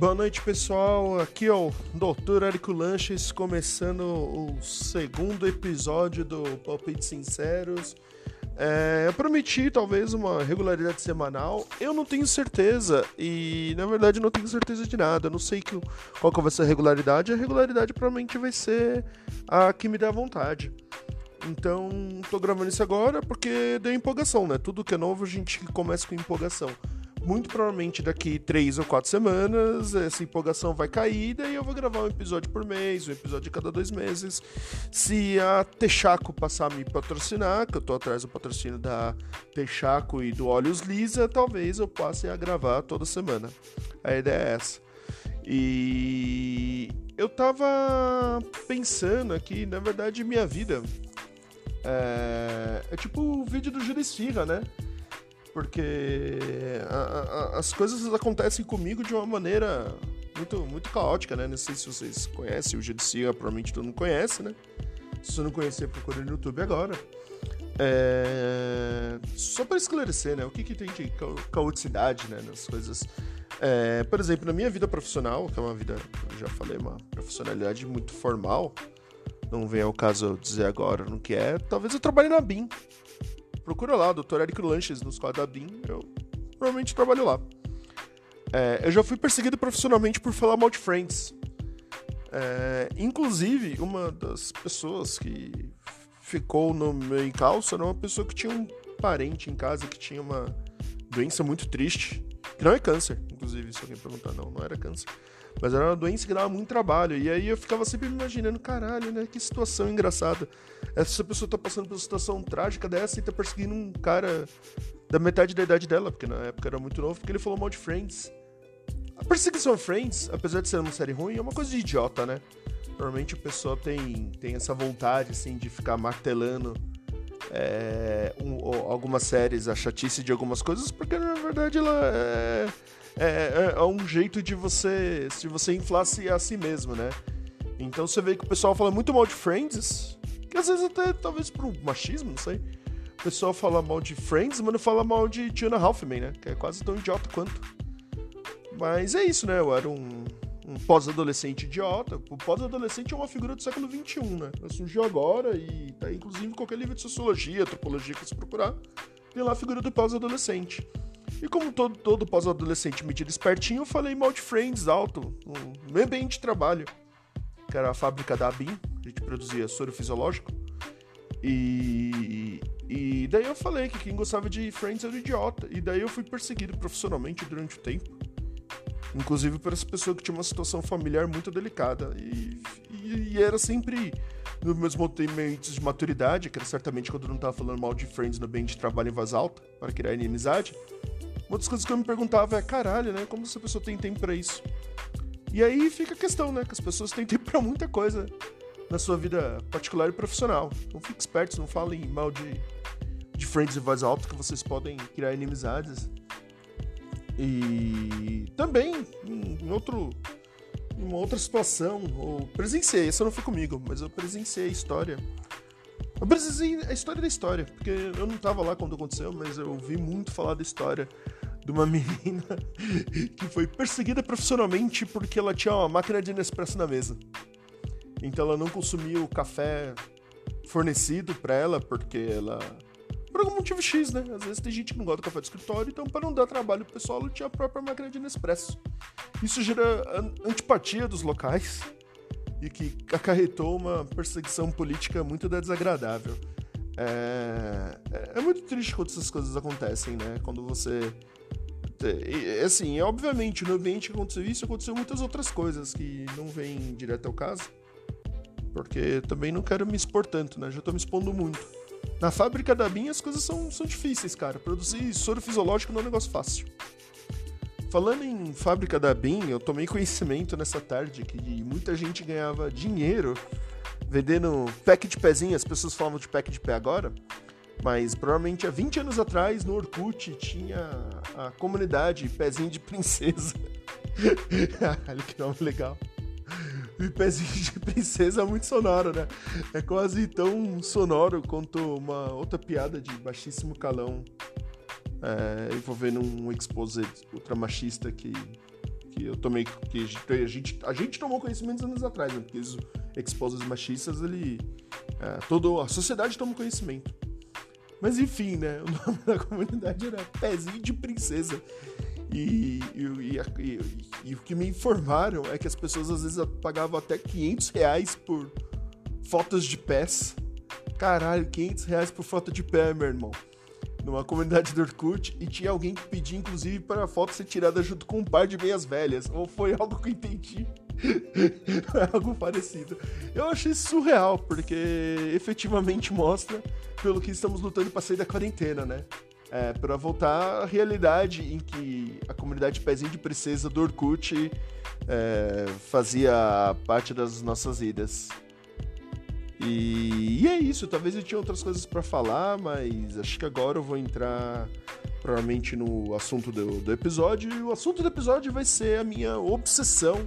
Boa noite, pessoal. Aqui é o Dr. Érico Lanches, começando o segundo episódio do Palpite Sinceros. É, eu prometi talvez uma regularidade semanal. Eu não tenho certeza e na verdade não tenho certeza de nada. Eu não sei que, qual que vai ser a regularidade. A regularidade provavelmente vai ser a que me dá vontade. Então, tô gravando isso agora porque deu empolgação, né? Tudo que é novo a gente começa com empolgação muito provavelmente daqui três ou quatro semanas essa empolgação vai cair, daí eu vou gravar um episódio por mês, um episódio a cada dois meses. Se a Texaco passar a me patrocinar, que eu tô atrás do patrocínio da Texaco e do Olhos Lisa, talvez eu passe a gravar toda semana. A ideia é essa. E eu tava pensando aqui, na verdade, minha vida é, é tipo o vídeo do Jurisfira, né? Porque a, a, as coisas acontecem comigo de uma maneira muito, muito caótica, né? Não sei se vocês conhecem o Judicial, provavelmente todo mundo conhece, né? Se você não conhecer, procure no YouTube agora. É... Só para esclarecer, né? O que, que tem de caoticidade né, nas coisas. É... Por exemplo, na minha vida profissional, que é uma vida, eu já falei, uma profissionalidade muito formal, não vem ao caso eu dizer agora no que é, talvez eu trabalhe na BIM. Procura lá, Dr. Eric Lanches, nos quadros da BIM. Eu provavelmente trabalho lá. É, eu já fui perseguido profissionalmente por falar mal de Friends. É, inclusive, uma das pessoas que ficou no meu encalço era uma pessoa que tinha um parente em casa que tinha uma doença muito triste. Que não é câncer, inclusive, se alguém perguntar, não, não era câncer. Mas era uma doença que dava muito trabalho. E aí eu ficava sempre me imaginando, caralho, né? Que situação engraçada. Essa pessoa tá passando por uma situação trágica dessa e tá perseguindo um cara da metade da idade dela, porque na época era muito novo, porque ele falou mal de Friends. A perseguição Friends, apesar de ser uma série ruim, é uma coisa de idiota, né? Normalmente o pessoal tem, tem essa vontade, assim, de ficar martelando é, um, algumas séries, a chatice de algumas coisas, porque na verdade ela é é, é, é, um jeito de você se você inflasse a si mesmo, né? Então você vê que o pessoal fala muito mal de Friends, que às vezes até talvez por machismo, não sei. O pessoal fala mal de Friends, mas não fala mal de Tina Halfman, né? Que é quase tão idiota quanto. Mas é isso, né? Eu era um, um pós-adolescente idiota. O pós-adolescente é uma figura do século XXI, né? Ela surgiu agora e tá inclusive qualquer livro de sociologia, antropologia que você procurar, tem lá a figura do pós-adolescente. E como todo, todo pós-adolescente metido espertinho, eu falei mal de Friends alto, no meu ambiente de trabalho, que era a fábrica da ABIN, a gente produzia soro fisiológico. E, e daí eu falei que quem gostava de Friends era idiota. E daí eu fui perseguido profissionalmente durante o tempo. Inclusive por essa pessoa que tinha uma situação familiar muito delicada. E, e, e era sempre nos meus momentos de maturidade, que era certamente quando eu não estava falando mal de Friends no ambiente de trabalho em voz alta, para criar inimizade. Uma das coisas que eu me perguntava é, caralho, né? Como essa pessoa tem tempo para isso? E aí fica a questão, né? Que as pessoas têm tempo pra muita coisa na sua vida particular e profissional. Não fiquem espertos, não falem mal de, de friends em voz alta, que vocês podem criar inimizades. E também, em outro uma outra situação, eu presenciei, essa não foi comigo, mas eu presenciei a história. Eu presenciei a história da história, porque eu não estava lá quando aconteceu, mas eu ouvi muito falar da história de uma menina que foi perseguida profissionalmente porque ela tinha uma máquina de Nespresso na mesa. Então ela não consumia o café fornecido para ela porque ela por algum motivo X, né? Às vezes tem gente que não gosta do café do escritório, então para não dar trabalho pro pessoal, ela tinha a própria máquina de Nespresso. Isso gera antipatia dos locais e que acarretou uma perseguição política muito desagradável. É, é, é muito triste quando essas coisas acontecem, né? Quando você assim, obviamente, no ambiente que aconteceu isso, aconteceu muitas outras coisas que não vêm direto ao caso. Porque também não quero me expor tanto, né? Já tô me expondo muito. Na fábrica da BIM as coisas são, são difíceis, cara. Produzir soro fisiológico não é um negócio fácil. Falando em fábrica da BIM, eu tomei conhecimento nessa tarde que muita gente ganhava dinheiro vendendo pack de pezinho. As pessoas falam de pack de pé agora. Mas provavelmente há 20 anos atrás, no Orkut, tinha a comunidade Pezinho de Princesa. Olha que nome legal. E Pezinho de Princesa é muito sonoro, né? É quase tão sonoro quanto uma outra piada de baixíssimo calão é, envolvendo um exposit ultramachista que, que eu tomei, que a gente, a gente tomou conhecimento anos atrás, né? Porque os exposes machistas, ele. É, toda a sociedade toma conhecimento. Mas enfim, né? O nome da comunidade era Pezinho de Princesa. E, e, e, e, o que me informaram é que as pessoas às vezes pagavam até 500 reais por fotos de pés. Caralho, 500 reais por foto de pé, meu irmão numa comunidade do Orkut e tinha alguém que pedia, inclusive, para a foto ser tirada junto com um par de meias velhas. Ou foi algo que eu entendi. algo parecido. Eu achei surreal, porque efetivamente mostra pelo que estamos lutando para sair da quarentena, né? É, para voltar à realidade em que a comunidade Pezinho de Princesa do Orkut é, fazia parte das nossas vidas. E, e, é isso, talvez eu tinha outras coisas para falar, mas acho que agora eu vou entrar provavelmente no assunto do, do episódio. E o assunto do episódio vai ser a minha obsessão.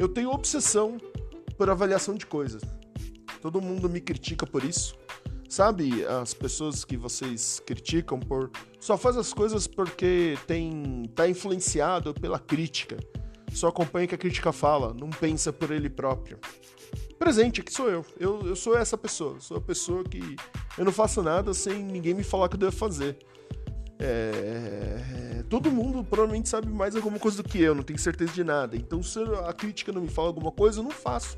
Eu tenho obsessão por avaliação de coisas. Todo mundo me critica por isso. Sabe, as pessoas que vocês criticam por só faz as coisas porque tem tá influenciado pela crítica. Só acompanha o que a crítica fala, não pensa por ele próprio presente, que sou eu. eu. Eu sou essa pessoa. Sou a pessoa que eu não faço nada sem ninguém me falar o que eu devo fazer. É... Todo mundo provavelmente sabe mais alguma coisa do que eu, não tenho certeza de nada. Então, se a crítica não me fala alguma coisa, eu não faço.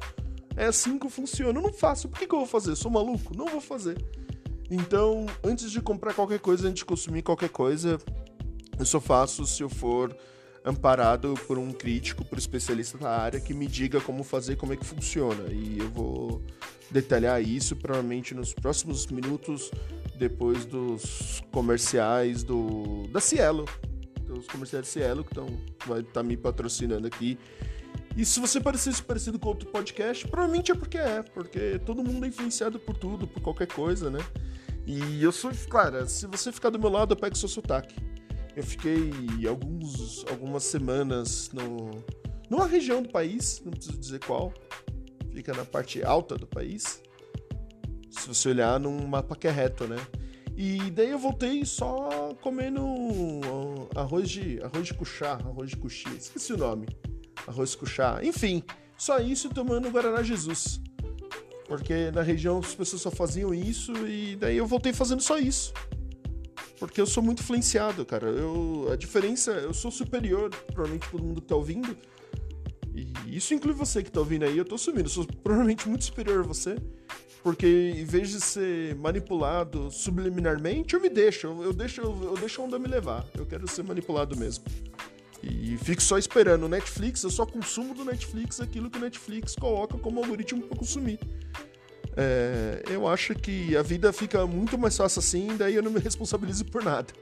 É assim que funciona. Eu não faço. Por que, que eu vou fazer? sou maluco? Não vou fazer. Então, antes de comprar qualquer coisa, antes de consumir qualquer coisa, eu só faço se eu for amparado por um crítico, por um especialista da área que me diga como fazer, como é que funciona. E eu vou detalhar isso provavelmente nos próximos minutos depois dos comerciais do da Cielo, dos comerciais da Cielo que estão vai estar tá me patrocinando aqui. E se você parecesse parecido com outro podcast, provavelmente é porque é, porque todo mundo é influenciado por tudo, por qualquer coisa, né? E eu sou, claro, se você ficar do meu lado, eu pego seu sotaque. Eu fiquei alguns, algumas semanas no, numa região do país, não preciso dizer qual, fica na parte alta do país. Se você olhar num mapa que é reto, né? E daí eu voltei só comendo arroz de arroz de cuchá, arroz de cuxi, esqueci o nome. Arroz cuchá. Enfim, só isso tomando Guaraná Jesus. Porque na região as pessoas só faziam isso e daí eu voltei fazendo só isso. Porque eu sou muito influenciado, cara. Eu, a diferença, eu sou superior, provavelmente todo mundo que tá ouvindo. E isso inclui você que tá ouvindo aí, eu tô assumindo, eu sou provavelmente muito superior a você. Porque em vez de ser manipulado subliminarmente, eu me deixo, eu, eu deixo, eu, eu deixo a onda me levar. Eu quero ser manipulado mesmo. E fico só esperando o Netflix, eu só consumo do Netflix aquilo que o Netflix coloca como algoritmo para consumir. É, eu acho que a vida fica muito mais fácil assim, daí eu não me responsabilizo por nada.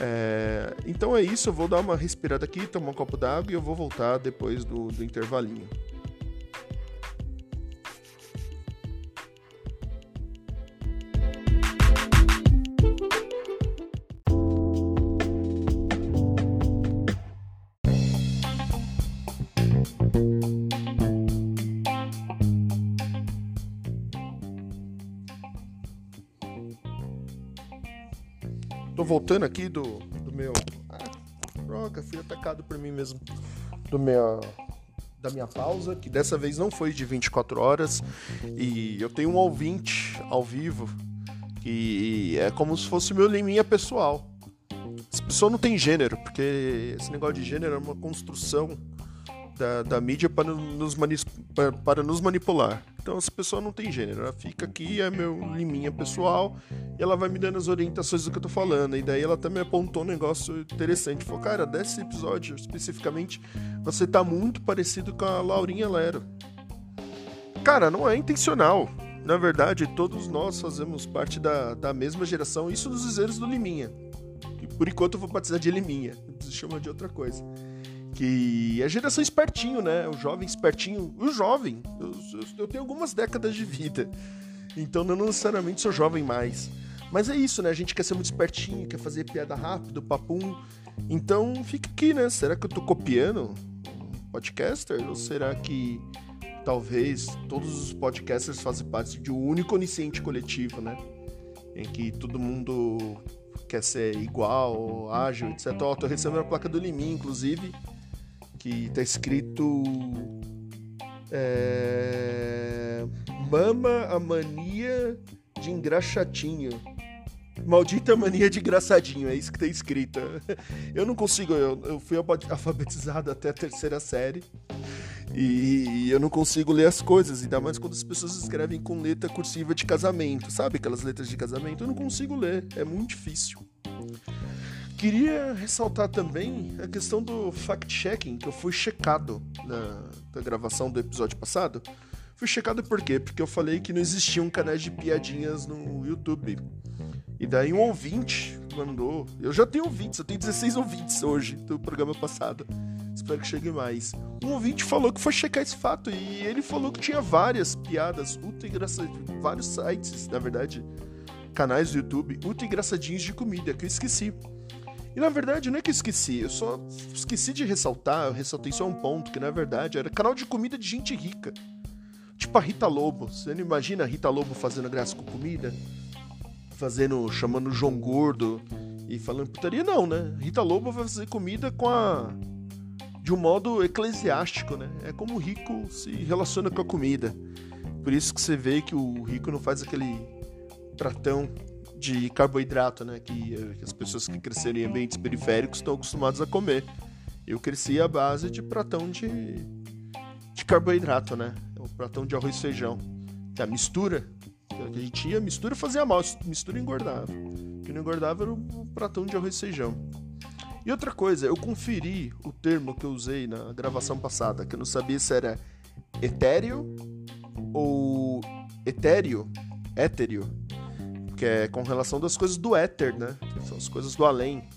É, então é isso, eu vou dar uma respirada aqui, tomar um copo d'água e eu vou voltar depois do, do intervalinho. Voltando aqui do, do meu. Ah, droga, fui atacado por mim mesmo. Do meu. Da minha pausa, que dessa vez não foi de 24 horas. E eu tenho um ouvinte ao vivo que é como se fosse meu liminha pessoal. Essa pessoa não tem gênero, porque esse negócio de gênero é uma construção da, da mídia para nos, para, para nos manipular. Então essa pessoa não tem gênero, ela fica aqui, é meu liminha pessoal, e ela vai me dando as orientações do que eu tô falando. E daí ela também apontou um negócio interessante. Falou, cara, desse episódio especificamente, você tá muito parecido com a Laurinha Lero. Cara, não é intencional. Na verdade, todos nós fazemos parte da, da mesma geração, isso dos dizeres do Liminha. E por enquanto eu vou batizar de Liminha, se chama de outra coisa que a geração espertinho, né? O jovem espertinho. O jovem. Eu, eu, eu, tenho algumas décadas de vida. Então não necessariamente sou jovem mais. Mas é isso, né? A gente quer ser muito espertinho, quer fazer piada rápido, papum. Então fica aqui, né? Será que eu tô copiando um podcaster? Ou será que talvez todos os podcasters fazem parte de um único onisciente coletivo, né? Em que todo mundo quer ser igual, ágil, etc. Ó, oh, tô recebendo a placa do Liminha, inclusive que tá escrito. É, Mama a mania de engraxatinho. Maldita mania de engraçadinho, é isso que tá escrito. Eu não consigo, eu, eu fui alfabetizado até a terceira série. E eu não consigo ler as coisas, ainda mais quando as pessoas escrevem com letra cursiva de casamento, sabe? Aquelas letras de casamento, eu não consigo ler, é muito difícil. Queria ressaltar também a questão do fact-checking, que eu fui checado na, na gravação do episódio passado. Fui checado por quê? Porque eu falei que não existiam canais de piadinhas no YouTube. E daí um ouvinte mandou. Eu já tenho ouvintes, eu tenho 16 ouvintes hoje do programa passado. Espero que chegue mais. Um ouvinte falou que foi checar esse fato e ele falou que tinha várias piadas ultra engraçadas, vários sites, na verdade, canais do YouTube ultra engraçadinhos de comida que eu esqueci. E na verdade não é que eu esqueci, eu só esqueci de ressaltar, eu ressaltei só um ponto, que na verdade era canal de comida de gente rica. Tipo a Rita Lobo. Você não imagina a Rita Lobo fazendo graça com comida? Fazendo, chamando o João Gordo e falando putaria? Não, né? Rita Lobo vai fazer comida com a de um modo eclesiástico, né? É como o rico se relaciona com a comida. Por isso que você vê que o rico não faz aquele pratão de carboidrato, né? Que, que as pessoas que cresceram em ambientes periféricos estão acostumadas a comer. Eu cresci à base de pratão de, de carboidrato, né? O pratão de arroz e feijão. Que a mistura, que a gente ia, mistura fazia mal, mistura engordava. O que não engordava era o pratão de arroz e feijão. E outra coisa, eu conferi o termo que eu usei na gravação passada, que eu não sabia se era etéreo ou etéreo, étéreo, que é com relação das coisas do éter, né? São as coisas do além,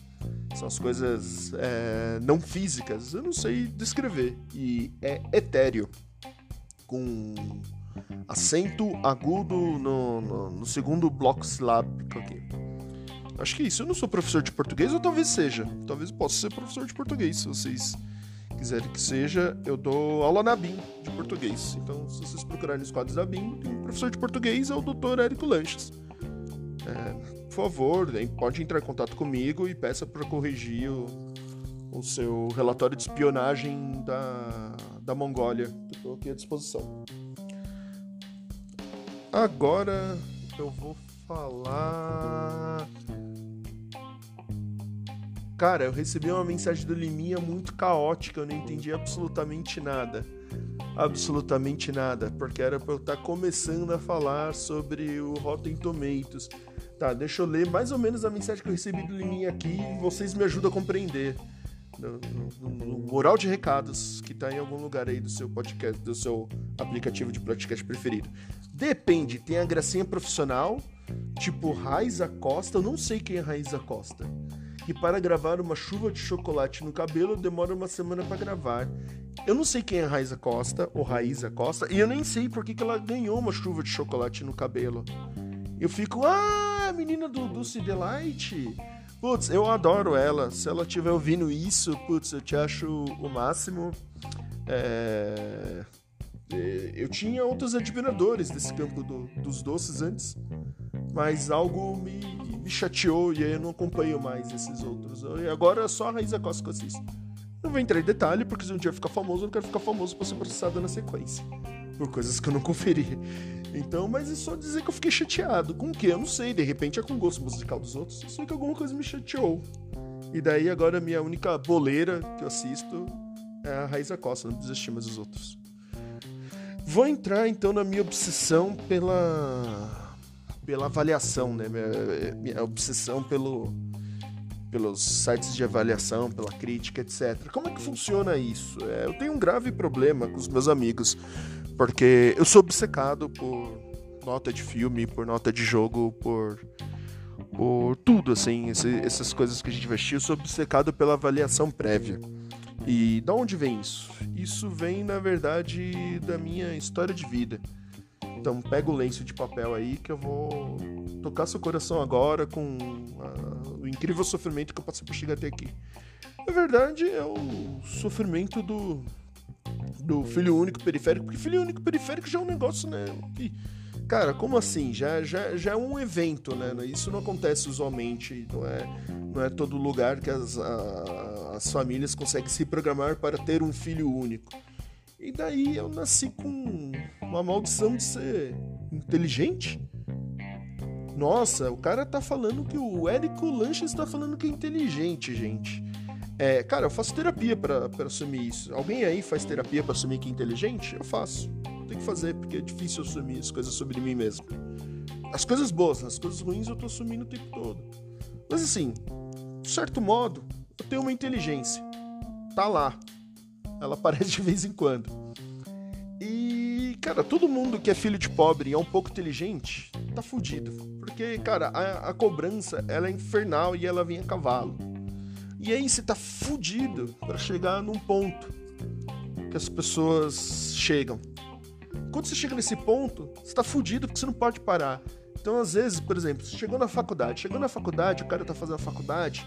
são as coisas é, não físicas. Eu não sei descrever. E é etéreo, com acento agudo no, no, no segundo bloco silábico aqui. Acho que é isso. Eu não sou professor de português, ou talvez seja. Talvez possa ser professor de português, se vocês quiserem que seja. Eu dou aula na BIM de português. Então, se vocês procurarem nos quadros da BIM, tem um professor de português, é o Dr. Érico Lanches. Favor, pode entrar em contato comigo e peça para corrigir o, o seu relatório de espionagem da, da Mongólia. Estou aqui à disposição. Agora eu vou falar Cara, eu recebi uma mensagem do Liminha muito caótica, eu não entendi absolutamente nada. Absolutamente nada, porque era pra eu estar tá começando a falar sobre o Rotten Tomatoes. Tá, deixa eu ler mais ou menos a mensagem que eu recebi do Liminha aqui e vocês me ajudam a compreender. No, no, de recados que tá em algum lugar aí do seu podcast, do seu aplicativo de podcast preferido. Depende, tem a gracinha profissional, tipo Raiza Costa, eu não sei quem é Raiza Costa que para gravar uma chuva de chocolate no cabelo demora uma semana para gravar. Eu não sei quem é Raiza Costa, ou Raiza Costa, e eu nem sei por que, que ela ganhou uma chuva de chocolate no cabelo. Eu fico, ah, a menina do Dulce Delight. Putz, eu adoro ela. Se ela estiver ouvindo isso, putz, eu te acho o máximo. É... é eu tinha outros admiradores desse campo do, dos doces antes, mas algo me me chateou e aí eu não acompanho mais esses outros. E agora é só a Raíza Costa que eu assisto. Não vou entrar em detalhe, porque se um dia ficar famoso, eu não quero ficar famoso pra ser processado na sequência. Por coisas que eu não conferi. Então, mas é só dizer que eu fiquei chateado. Com o quê? Eu não sei. De repente é com o gosto musical dos outros. Sei que alguma coisa me chateou. E daí agora a minha única boleira que eu assisto é a Raíza Costa. Não desisti mais dos outros. Vou entrar então na minha obsessão pela pela avaliação, né? Minha, minha obsessão pelo, pelos sites de avaliação, pela crítica, etc. Como é que funciona isso? É, eu tenho um grave problema com os meus amigos, porque eu sou obcecado por nota de filme, por nota de jogo, por, por tudo, assim, esse, essas coisas que a gente investiu. Eu sou obcecado pela avaliação prévia. E de onde vem isso? Isso vem, na verdade, da minha história de vida. Então pega o lenço de papel aí que eu vou tocar seu coração agora com a, o incrível sofrimento que eu passei por chegar até aqui. Na verdade, é o sofrimento do, do filho único periférico, porque filho único periférico já é um negócio, né? Que Cara, como assim? Já, já, já é um evento, né? Isso não acontece usualmente, não é, não é todo lugar que as, a, as famílias conseguem se programar para ter um filho único. E daí eu nasci com uma maldição de ser inteligente. Nossa, o cara tá falando que o Érico Lanches tá falando que é inteligente, gente. É, cara, eu faço terapia para assumir isso. Alguém aí faz terapia para assumir que é inteligente? Eu faço. Tem que fazer, porque é difícil assumir as coisas sobre mim mesmo. As coisas boas, as coisas ruins eu tô assumindo o tempo todo. Mas assim, de certo modo, eu tenho uma inteligência. Tá lá. Ela aparece de vez em quando. E, cara, todo mundo que é filho de pobre e é um pouco inteligente, tá fudido. Porque, cara, a, a cobrança, ela é infernal e ela vem a cavalo. E aí você tá fudido para chegar num ponto que as pessoas chegam. Quando você chega nesse ponto, você tá fudido porque você não pode parar. Então, às vezes, por exemplo, você chegou na faculdade, chegou na faculdade, o cara tá fazendo a faculdade,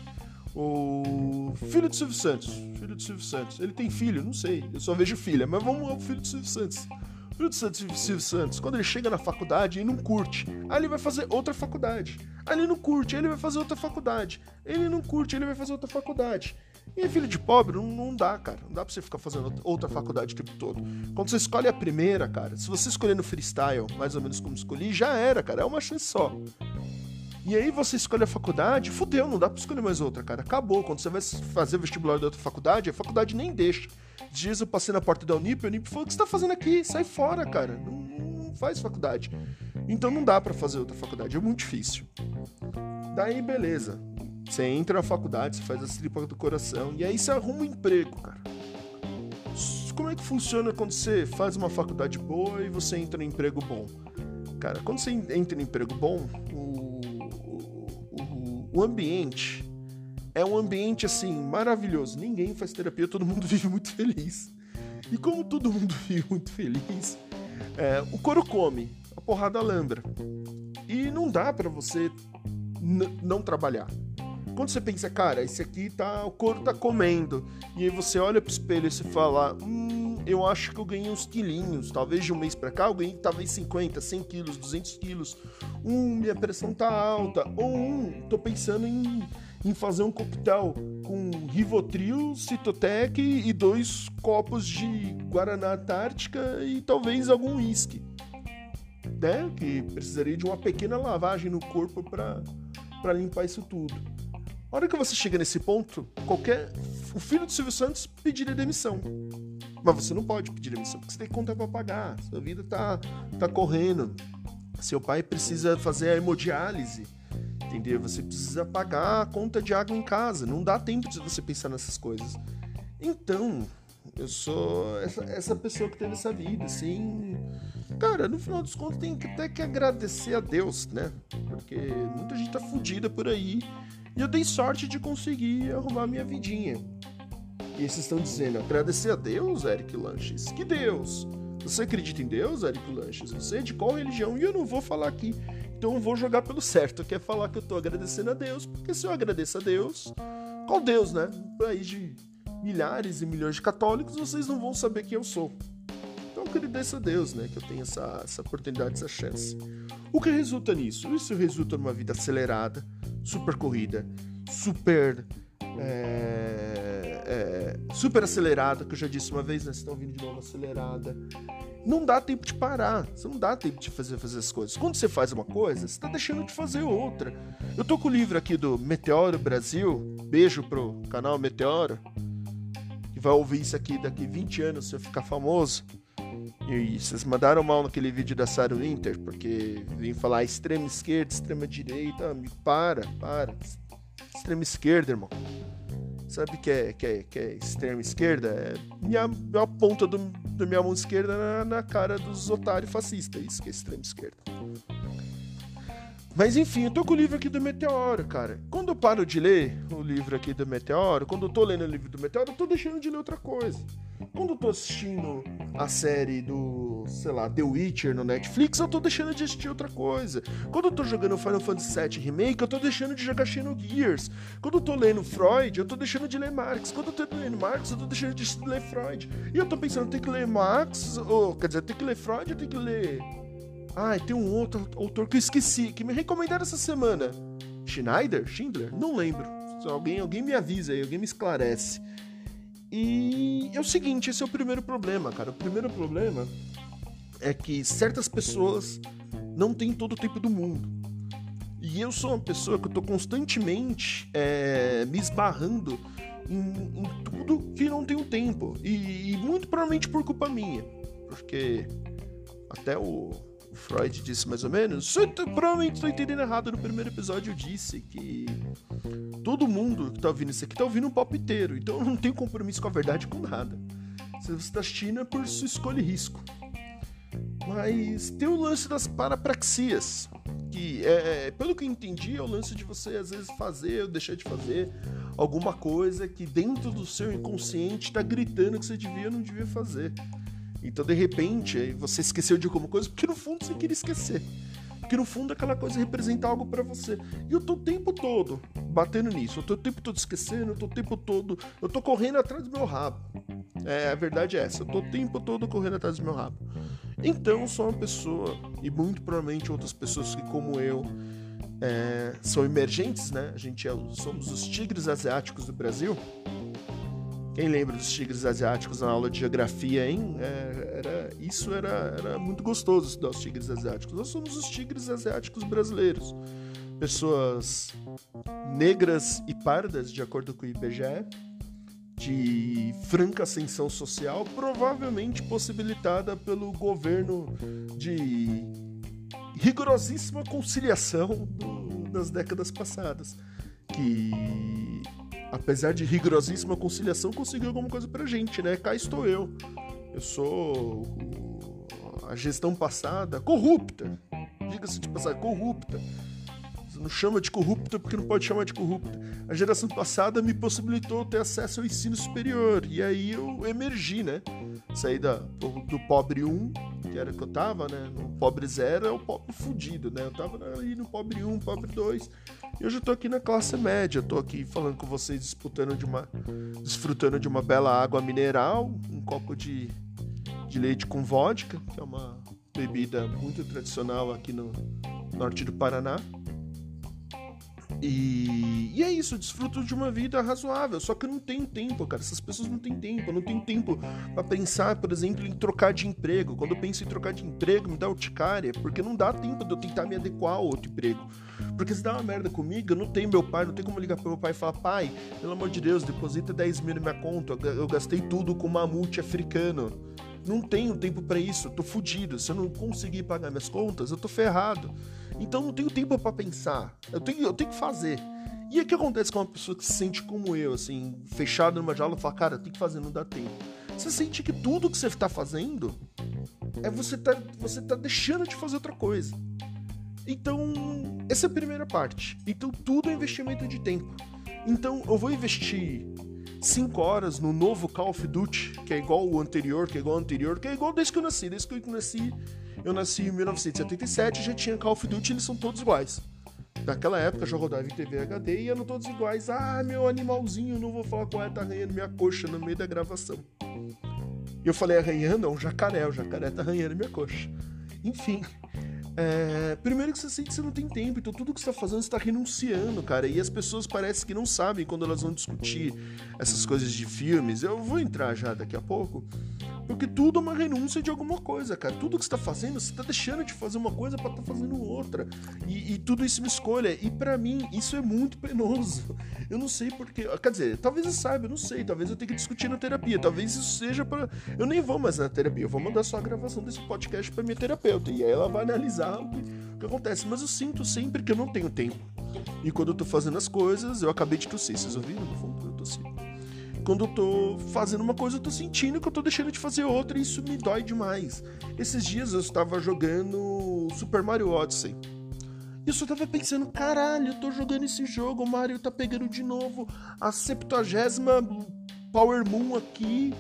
o filho do Silvio Santos, filho do Silvio Santos, ele tem filho? Não sei, eu só vejo filha, mas vamos ao filho do Silvio Santos. Filho do Silvio Santos, quando ele chega na faculdade e não curte, aí ele vai fazer outra faculdade. Aí ele não curte, ele vai fazer outra faculdade. Ele não curte, ele vai fazer outra faculdade. E filho de pobre não, não dá, cara. Não dá pra você ficar fazendo outra faculdade o tempo todo. Quando você escolhe a primeira, cara, se você escolher no freestyle, mais ou menos como escolhi, já era, cara. É uma chance só. E aí você escolhe a faculdade, fudeu, não dá pra escolher mais outra, cara. Acabou. Quando você vai fazer vestibular de outra faculdade, a faculdade nem deixa. Dias eu passei na porta da Unip, a Unip falou: o que você tá fazendo aqui? Sai fora, cara. Não, não faz faculdade. Então não dá para fazer outra faculdade, é muito difícil. Daí, beleza. Você entra na faculdade, você faz as tripas do coração, e aí você arruma um emprego, cara. Como é que funciona quando você faz uma faculdade boa e você entra em emprego bom? Cara, quando você entra em emprego bom, o, o, o ambiente é um ambiente assim maravilhoso. Ninguém faz terapia, todo mundo vive muito feliz. E como todo mundo vive muito feliz, é, o couro come, a porrada lambra. E não dá para você não trabalhar. Quando você pensa, cara, esse aqui tá, o couro tá comendo, e aí você olha pro espelho e você fala, hum, eu acho que eu ganhei uns quilinhos, talvez de um mês para cá eu ganhei talvez 50, 100 quilos, 200 quilos, um, minha pressão tá alta, ou um, tô pensando em em fazer um coquetel com Rivotril, Citotec e dois copos de Guaraná Antártica e talvez algum uísque. Né? Que precisaria de uma pequena lavagem no corpo para limpar isso tudo. A hora que você chega nesse ponto, qualquer. O filho do Silvio Santos pediria demissão. Mas você não pode pedir demissão, porque você tem conta para pagar, sua vida tá, tá correndo. Seu pai precisa fazer a hemodiálise entender? Você precisa pagar a conta de água em casa, não dá tempo de você pensar nessas coisas. Então, eu sou essa, essa pessoa que teve essa vida, assim. Cara, no final dos contos tem até que agradecer a Deus, né? Porque muita gente tá fudida por aí. E eu dei sorte de conseguir arrumar minha vidinha. E vocês estão dizendo, agradecer a Deus, Eric Lanches? Que Deus? Você acredita em Deus, Eric Lanches? Você é de qual religião? E eu não vou falar aqui. Então eu vou jogar pelo certo, que é falar que eu tô agradecendo a Deus, porque se eu agradeço a Deus, qual Deus, né? Um país de milhares e milhões de católicos, vocês não vão saber quem eu sou. Então eu agradeço a Deus, né? Que eu tenho essa, essa oportunidade, essa chance. O que resulta nisso? Isso resulta numa vida acelerada, super corrida, super. É, é, super acelerada, que eu já disse uma vez, né? Vocês estão vindo de novo acelerada não dá tempo de parar. Você não dá tempo de fazer, fazer as coisas. Quando você faz uma coisa, você está deixando de fazer outra. Eu tô com o livro aqui do Meteoro Brasil. Beijo pro canal Meteoro. Que vai ouvir isso aqui daqui 20 anos se eu ficar famoso. E vocês mandaram mal naquele vídeo da Sarah Winter, porque vim falar extrema esquerda, extrema direita. Amigo, para, para. Extrema esquerda, irmão. Sabe que é, que é, que é extrema esquerda? É minha, a ponta do, da minha mão esquerda na, na cara dos otários fascistas. Isso que é extrema esquerda. Mas enfim, eu tô com o livro aqui do Meteoro, cara. Quando eu paro de ler o livro aqui do Meteoro, quando eu tô lendo o livro do Meteoro, eu tô deixando de ler outra coisa. Quando eu tô assistindo a série do, sei lá, The Witcher no Netflix, eu tô deixando de assistir outra coisa. Quando eu tô jogando Final Fantasy VII Remake, eu tô deixando de jogar Xenogears. Quando eu tô lendo Freud, eu tô deixando de ler Marx. Quando eu tô lendo Marx, eu tô deixando de ler Freud. E eu tô pensando, tem que ler Marx, ou quer dizer, tem que ler Freud ou tem que ler Ah, tem um outro autor que eu esqueci, que me recomendaram essa semana. Schneider? Schindler? Não lembro. Alguém, alguém me avisa aí, alguém me esclarece. E é o seguinte, esse é o primeiro problema, cara. O primeiro problema é que certas pessoas não têm todo o tempo do mundo. E eu sou uma pessoa que eu tô constantemente é, me esbarrando em, em, tudo que não tenho tempo. E, e, muito provavelmente por culpa minha. Porque até o, o Freud disse mais ou menos. provavelmente estou entendendo errado. No primeiro episódio eu disse que todo mundo que tá ouvindo isso aqui tá ouvindo um pop inteiro. Então eu não tenho compromisso com a verdade com nada. Se você está assistindo é por sua escolha e risco. Mas tem o lance das parapraxias, que é, pelo que eu entendi, é o lance de você às vezes fazer ou deixar de fazer alguma coisa que dentro do seu inconsciente está gritando que você devia ou não devia fazer. Então, de repente, você esqueceu de alguma coisa porque no fundo você queria esquecer. Porque no fundo aquela coisa representa algo para você. E eu tô o tempo todo batendo nisso. Eu tô o tempo todo esquecendo, eu tô o tempo todo. Eu tô correndo atrás do meu rabo. É, a verdade é essa. Eu tô o tempo todo correndo atrás do meu rabo. Então, sou uma pessoa, e muito provavelmente outras pessoas que, como eu, é, são emergentes, né? A gente é, somos os tigres asiáticos do Brasil. Quem lembra dos tigres asiáticos na aula de geografia, hein? É, era, isso era, era muito gostoso estudar os tigres asiáticos. Nós somos os tigres asiáticos brasileiros. Pessoas negras e pardas, de acordo com o IBGE, de franca ascensão social, provavelmente possibilitada pelo governo de rigorosíssima conciliação do, das décadas passadas, que apesar de rigorosíssima conciliação conseguiu alguma coisa pra gente, né? Cá estou eu. Eu sou a gestão passada corrupta, diga-se de passar corrupta não chama de corrupta porque não pode chamar de corrupta. A geração passada me possibilitou ter acesso ao ensino superior e aí eu emergi, né? Saí da, do, pobre 1, que era que eu tava, né? No pobre 0 é o pobre fudido, né? Eu tava ali no pobre 1, pobre 2. E hoje eu tô aqui na classe média, tô aqui falando com vocês, disputando de uma. desfrutando de uma bela água mineral, um copo de, de leite com vodka, que é uma bebida muito tradicional aqui no norte do Paraná. E, e, é isso, desfruto de uma vida razoável. Só que eu não tenho tempo, cara. Essas pessoas não têm tempo. Eu não tenho tempo para pensar, por exemplo, em trocar de emprego. Quando eu penso em trocar de emprego, me dá urticária, porque não dá tempo de eu tentar me adequar ao outro emprego. Porque se dá uma merda comigo, eu não tenho meu pai, não tem como ligar pro meu pai e falar: pai, pelo amor de Deus, deposita 10 mil na minha conta. Eu gastei tudo com mamute africano. Não tenho tempo para isso, eu tô fudido. Se eu não conseguir pagar minhas contas, eu tô ferrado. Então não tenho tempo para pensar. Eu tenho, eu tenho que fazer. E o que acontece com uma pessoa que se sente como eu, assim, fechada numa jaula e fala, cara, tem que fazer, não dá tempo. Você sente que tudo que você está fazendo é você tá, você tá deixando de fazer outra coisa. Então, essa é a primeira parte. Então, tudo é investimento de tempo. Então, eu vou investir 5 horas no novo Call of Duty, que é igual o anterior, que é igual o anterior, que é igual desde que eu nasci. Desde que eu nasci, eu nasci em 1977, já tinha Call of Duty, eles são todos iguais. Naquela época já rodava em TV HD e eram todos iguais. Ah, meu animalzinho, não vou falar qual é, tá arranhando minha coxa no meio da gravação. E eu falei arranhando, é um jacaré, o jacaré tá arranhando minha coxa. Enfim, é, primeiro que você sente que você não tem tempo, então tudo que você está fazendo você está renunciando, cara. E as pessoas parecem que não sabem quando elas vão discutir essas coisas de filmes. Eu vou entrar já daqui a pouco. Porque tudo é uma renúncia de alguma coisa, cara. Tudo que você tá fazendo, você tá deixando de fazer uma coisa para tá fazendo outra. E, e, tudo isso é uma escolha. E para mim, isso é muito penoso. Eu não sei porque. Quer dizer, talvez eu saiba, eu não sei. Talvez eu tenha que discutir na terapia. Talvez isso seja para. Eu nem vou mais na terapia. Eu vou mandar só a gravação desse podcast pra minha terapeuta. E aí ela vai analisar o que, acontece. Mas eu sinto sempre que eu não tenho tempo. E quando eu tô fazendo as coisas, eu acabei de tossir. Vocês ouviram? No fundo, eu tossi quando eu tô fazendo uma coisa, eu tô sentindo que eu tô deixando de fazer outra e isso me dói demais. Esses dias eu estava jogando Super Mario Odyssey. E eu só tava pensando, caralho, eu tô jogando esse jogo, o Mario tá pegando de novo a 70 Power Moon aqui.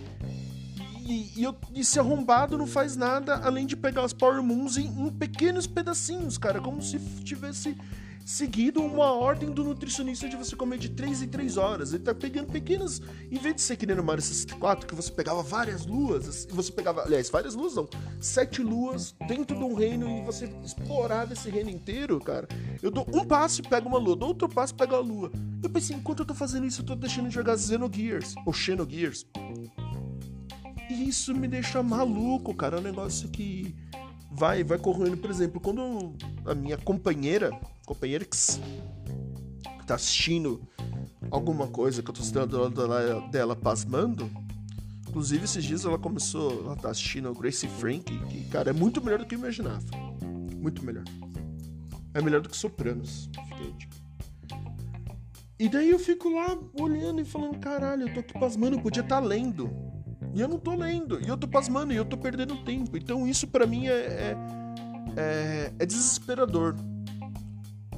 E, e, eu, esse arrombado não faz nada além de pegar as Power Moons em, em pequenos pedacinhos, cara. Como se tivesse seguido uma ordem do nutricionista de você comer de 3 em 3 horas. Ele tá pegando pequenas. Em vez de ser que nem no Mario 64, que você pegava várias luas, e você pegava, aliás, várias luas não, sete luas dentro de um reino e você explorava esse reino inteiro, cara. Eu dou um passo e pego uma lua, dou outro passo e pego a lua. Eu pensei, enquanto eu tô fazendo isso, eu tô deixando de jogar Xenogears, ou Xenogears. E isso me deixa maluco, cara. É um negócio que vai, vai correndo. Por exemplo, quando a minha companheira, companheira que tá assistindo alguma coisa que eu tô assistindo do lado dela pasmando, inclusive esses dias ela começou, ela tá assistindo o Gracie Frank, que, cara, é muito melhor do que eu imaginava. Muito melhor. É melhor do que Sopranos. E daí eu fico lá olhando e falando, caralho, eu tô aqui pasmando, eu podia estar tá lendo. E eu não tô lendo, e eu tô pasmando, e eu tô perdendo tempo. Então isso para mim é, é, é, é, desesperador.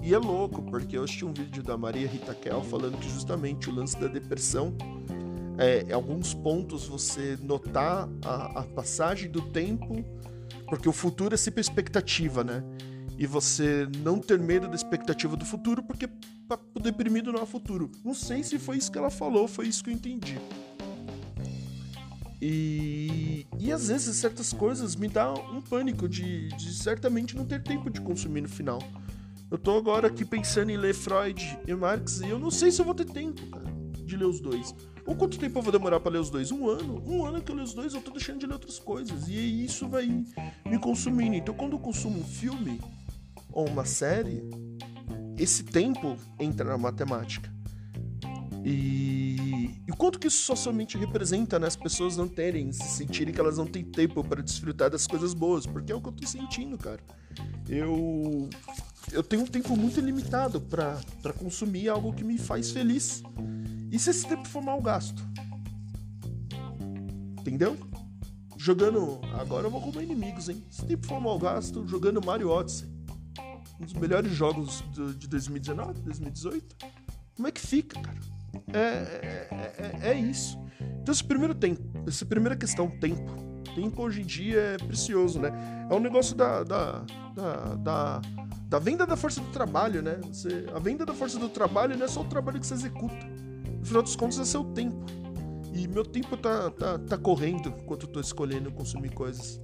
E é louco, porque eu assisti um vídeo da Maria Rita Kel falando que justamente o lance da depressão é, em alguns pontos você notar a, a passagem do tempo, porque o futuro é sempre expectativa, né? E você não ter medo da expectativa do futuro, porque o deprimido não é futuro. Não sei se foi isso que ela falou, foi isso que eu entendi. E, e às vezes certas coisas me dá um pânico de, de certamente não ter tempo de consumir no final. Eu tô agora aqui pensando em ler Freud e Marx e eu não sei se eu vou ter tempo, cara, de ler os dois. Ou quanto tempo eu vou demorar para ler os dois? Um ano. Um ano que eu leio os dois, eu tô deixando de ler outras coisas. E isso vai me consumindo. Então, quando eu consumo um filme ou uma série, esse tempo entra na matemática. E quanto que isso socialmente representa né, as pessoas não terem, se sentirem que elas não têm tempo para desfrutar das coisas boas, porque é o que eu tô sentindo, cara. Eu eu tenho um tempo muito limitado para consumir algo que me faz feliz. E se esse tempo for mal gasto? Entendeu? Jogando. Agora eu vou comer inimigos, hein? Se tempo for mal gasto, jogando Mario Odyssey. Um dos melhores jogos de 2019, 2018. Como é que fica, cara? É, é, é, é, isso. Então, esse primeiro tempo, essa primeira questão, tempo. Tempo hoje em dia é precioso, né? É um negócio da, da, da, da, da venda da força do trabalho, né? Você, a venda da força do trabalho não é só o trabalho que você executa. No final dos contos, é seu tempo. E meu tempo tá, tá, tá correndo enquanto eu tô escolhendo consumir coisas.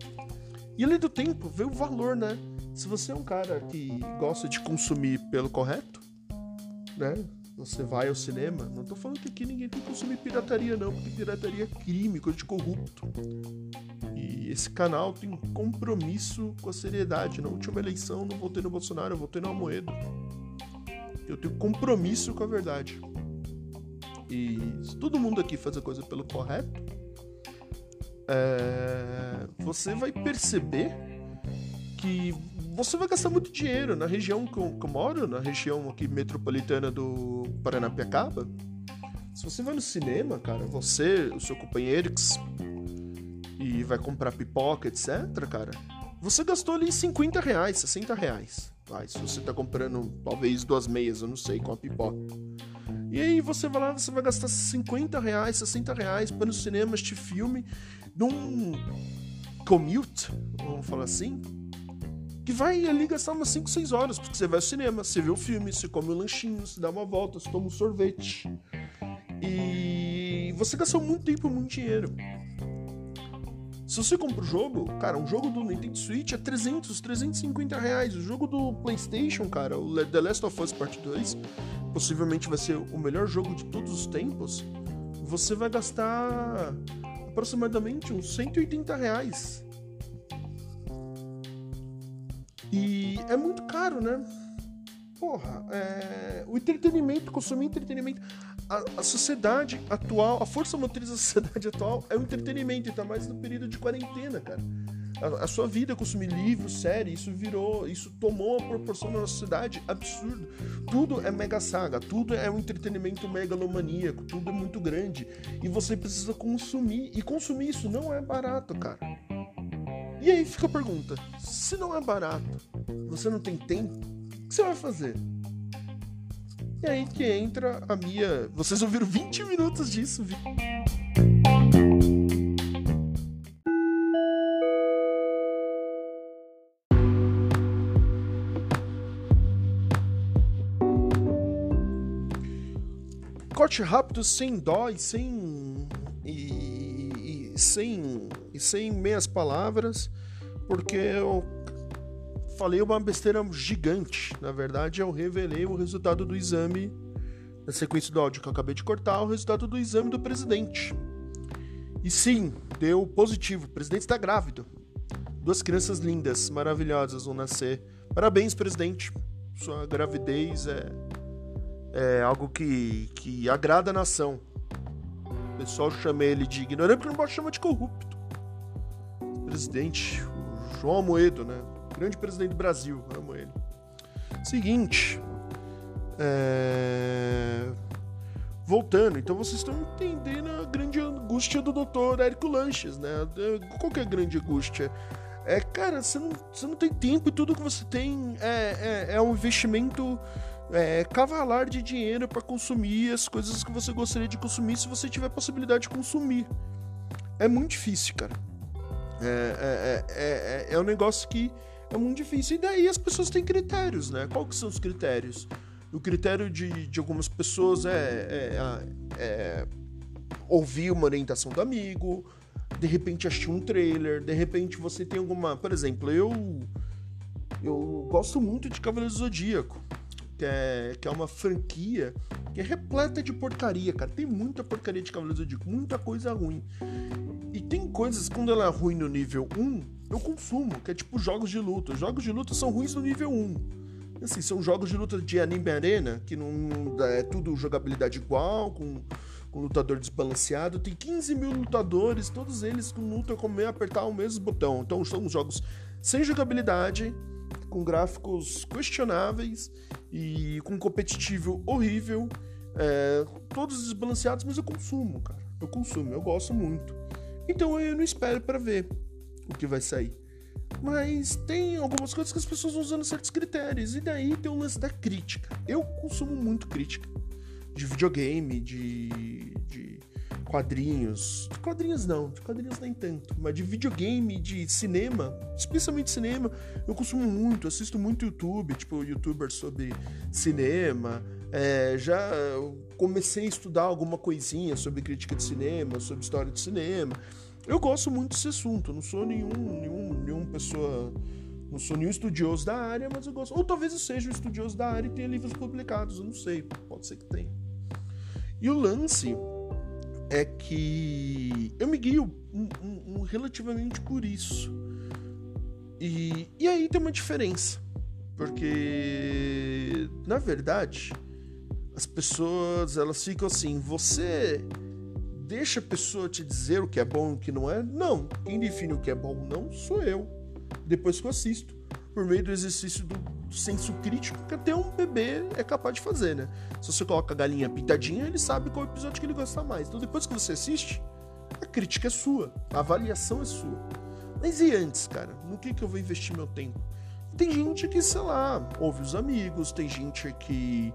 E além do tempo, vem o valor, né? Se você é um cara que gosta de consumir pelo correto, né? Você vai ao cinema, não tô falando que aqui ninguém tem que consumir pirataria, não, porque pirataria é crime, coisa de corrupto. E esse canal tem um compromisso com a seriedade. Na última eleição, não votei no Bolsonaro, eu votei no Amoedo. Eu tenho compromisso com a verdade. E se todo mundo aqui faz a coisa pelo correto, é... você vai perceber que você vai gastar muito dinheiro na região que eu, que eu moro, na região aqui metropolitana do Paranapiacaba. Se você vai no cinema, cara, você, o seu companheiro e vai comprar pipoca, etc, cara, você gastou ali 50 reais, 60 reais. Vai, se você tá comprando talvez duas meias, eu não sei, com a pipoca. E aí você vai lá, você vai gastar 50 reais, 60 reais para no cinema este filme num commute, vamos falar assim, que vai ali gastar umas 5, 6 horas, porque você vai ao cinema, você vê o filme, você come um lanchinho, você dá uma volta, você toma um sorvete. E você gastou muito tempo e muito dinheiro. Se você compra o jogo, cara, um jogo do Nintendo Switch é 300, 350 reais. O jogo do PlayStation, cara, o The Last of Us Part 2, possivelmente vai ser o melhor jogo de todos os tempos. Você vai gastar aproximadamente uns 180 reais. E é muito caro, né? Porra, é... o entretenimento, consumir entretenimento. A, a, sociedade atual, a força motriz da sociedade atual é o entretenimento, ainda mais no período de quarentena, cara. A, a, sua vida consumir livros, série, isso virou, isso tomou uma proporção na nossa sociedade absurdo. Tudo é mega saga, tudo é um entretenimento megalomaníaco, tudo é muito grande. E você precisa consumir. E consumir isso não é barato, cara. E aí fica a pergunta: se não é barato, você não tem tempo, o que você vai fazer? E aí que entra a minha. Vocês ouviram 20 minutos disso, vi. Corte rápido, sem dó e sem. e, e sem sem meias palavras, porque eu falei uma besteira gigante. Na verdade, eu revelei o resultado do exame, na sequência do áudio que eu acabei de cortar, o resultado do exame do presidente. E sim, deu positivo. O presidente está grávido. Duas crianças lindas, maravilhosas vão nascer. Parabéns, presidente. Sua gravidez é, é algo que, que agrada a nação. O pessoal chama ele de ignorante porque não pode chamar de corrupto. Presidente, o João Amoedo, né? Grande presidente do Brasil, amo ele. Seguinte. É... Voltando, então vocês estão entendendo a grande angústia do doutor Érico Lanches, né? Qual que é a grande angústia? É, cara, você não, você não tem tempo e tudo que você tem é, é, é um investimento é, cavalar de dinheiro para consumir as coisas que você gostaria de consumir se você tiver possibilidade de consumir. É muito difícil, cara. É, é, é, é, é um negócio que é muito difícil. E daí as pessoas têm critérios, né? Qual que são os critérios? O critério de, de algumas pessoas é, é, é ouvir uma orientação do amigo, de repente assistir um trailer, de repente você tem alguma. Por exemplo, eu. Eu gosto muito de Cavaleiro Zodíaco, que é, que é uma franquia que é repleta de porcaria, cara. Tem muita porcaria de Cavaleiro Zodíaco, muita coisa ruim. E tem coisas, quando ela é ruim no nível 1, eu consumo, que é tipo jogos de luta. Jogos de luta são ruins no nível 1. Assim, são jogos de luta de anime arena, que não é tudo jogabilidade igual, com com lutador desbalanceado. Tem 15 mil lutadores, todos eles com luta como é apertar o mesmo botão. Então são jogos sem jogabilidade, com gráficos questionáveis e com competitivo horrível. É, todos desbalanceados, mas eu consumo, cara. Eu consumo, eu gosto muito. Então eu não espero para ver o que vai sair. Mas tem algumas coisas que as pessoas vão usando certos critérios. E daí tem o lance da crítica. Eu consumo muito crítica de videogame, de, de quadrinhos. De quadrinhos não, de quadrinhos nem tanto, mas de videogame, de cinema, especialmente cinema, eu consumo muito, assisto muito YouTube, tipo youtubers sobre cinema. É, já comecei a estudar alguma coisinha sobre crítica de cinema, sobre história de cinema. Eu gosto muito desse assunto, não sou nenhum, nenhum, nenhum pessoa não sou nenhum estudioso da área, mas eu gosto. Ou talvez eu seja um estudioso da área e tenha livros publicados, eu não sei, pode ser que tenha. E o lance é que eu me guio um, um, um relativamente por isso. E, e aí tem uma diferença. Porque, na verdade, as pessoas elas ficam assim: você deixa a pessoa te dizer o que é bom e o que não é? Não. Quem define o que é bom não sou eu. Depois que eu assisto por meio do exercício do senso crítico que até um bebê é capaz de fazer, né? Se você coloca a galinha pintadinha, ele sabe qual episódio que ele gosta mais. Então depois que você assiste, a crítica é sua, a avaliação é sua. Mas e antes, cara? No que, que eu vou investir meu tempo? Tem gente que, sei lá, ouve os amigos, tem gente que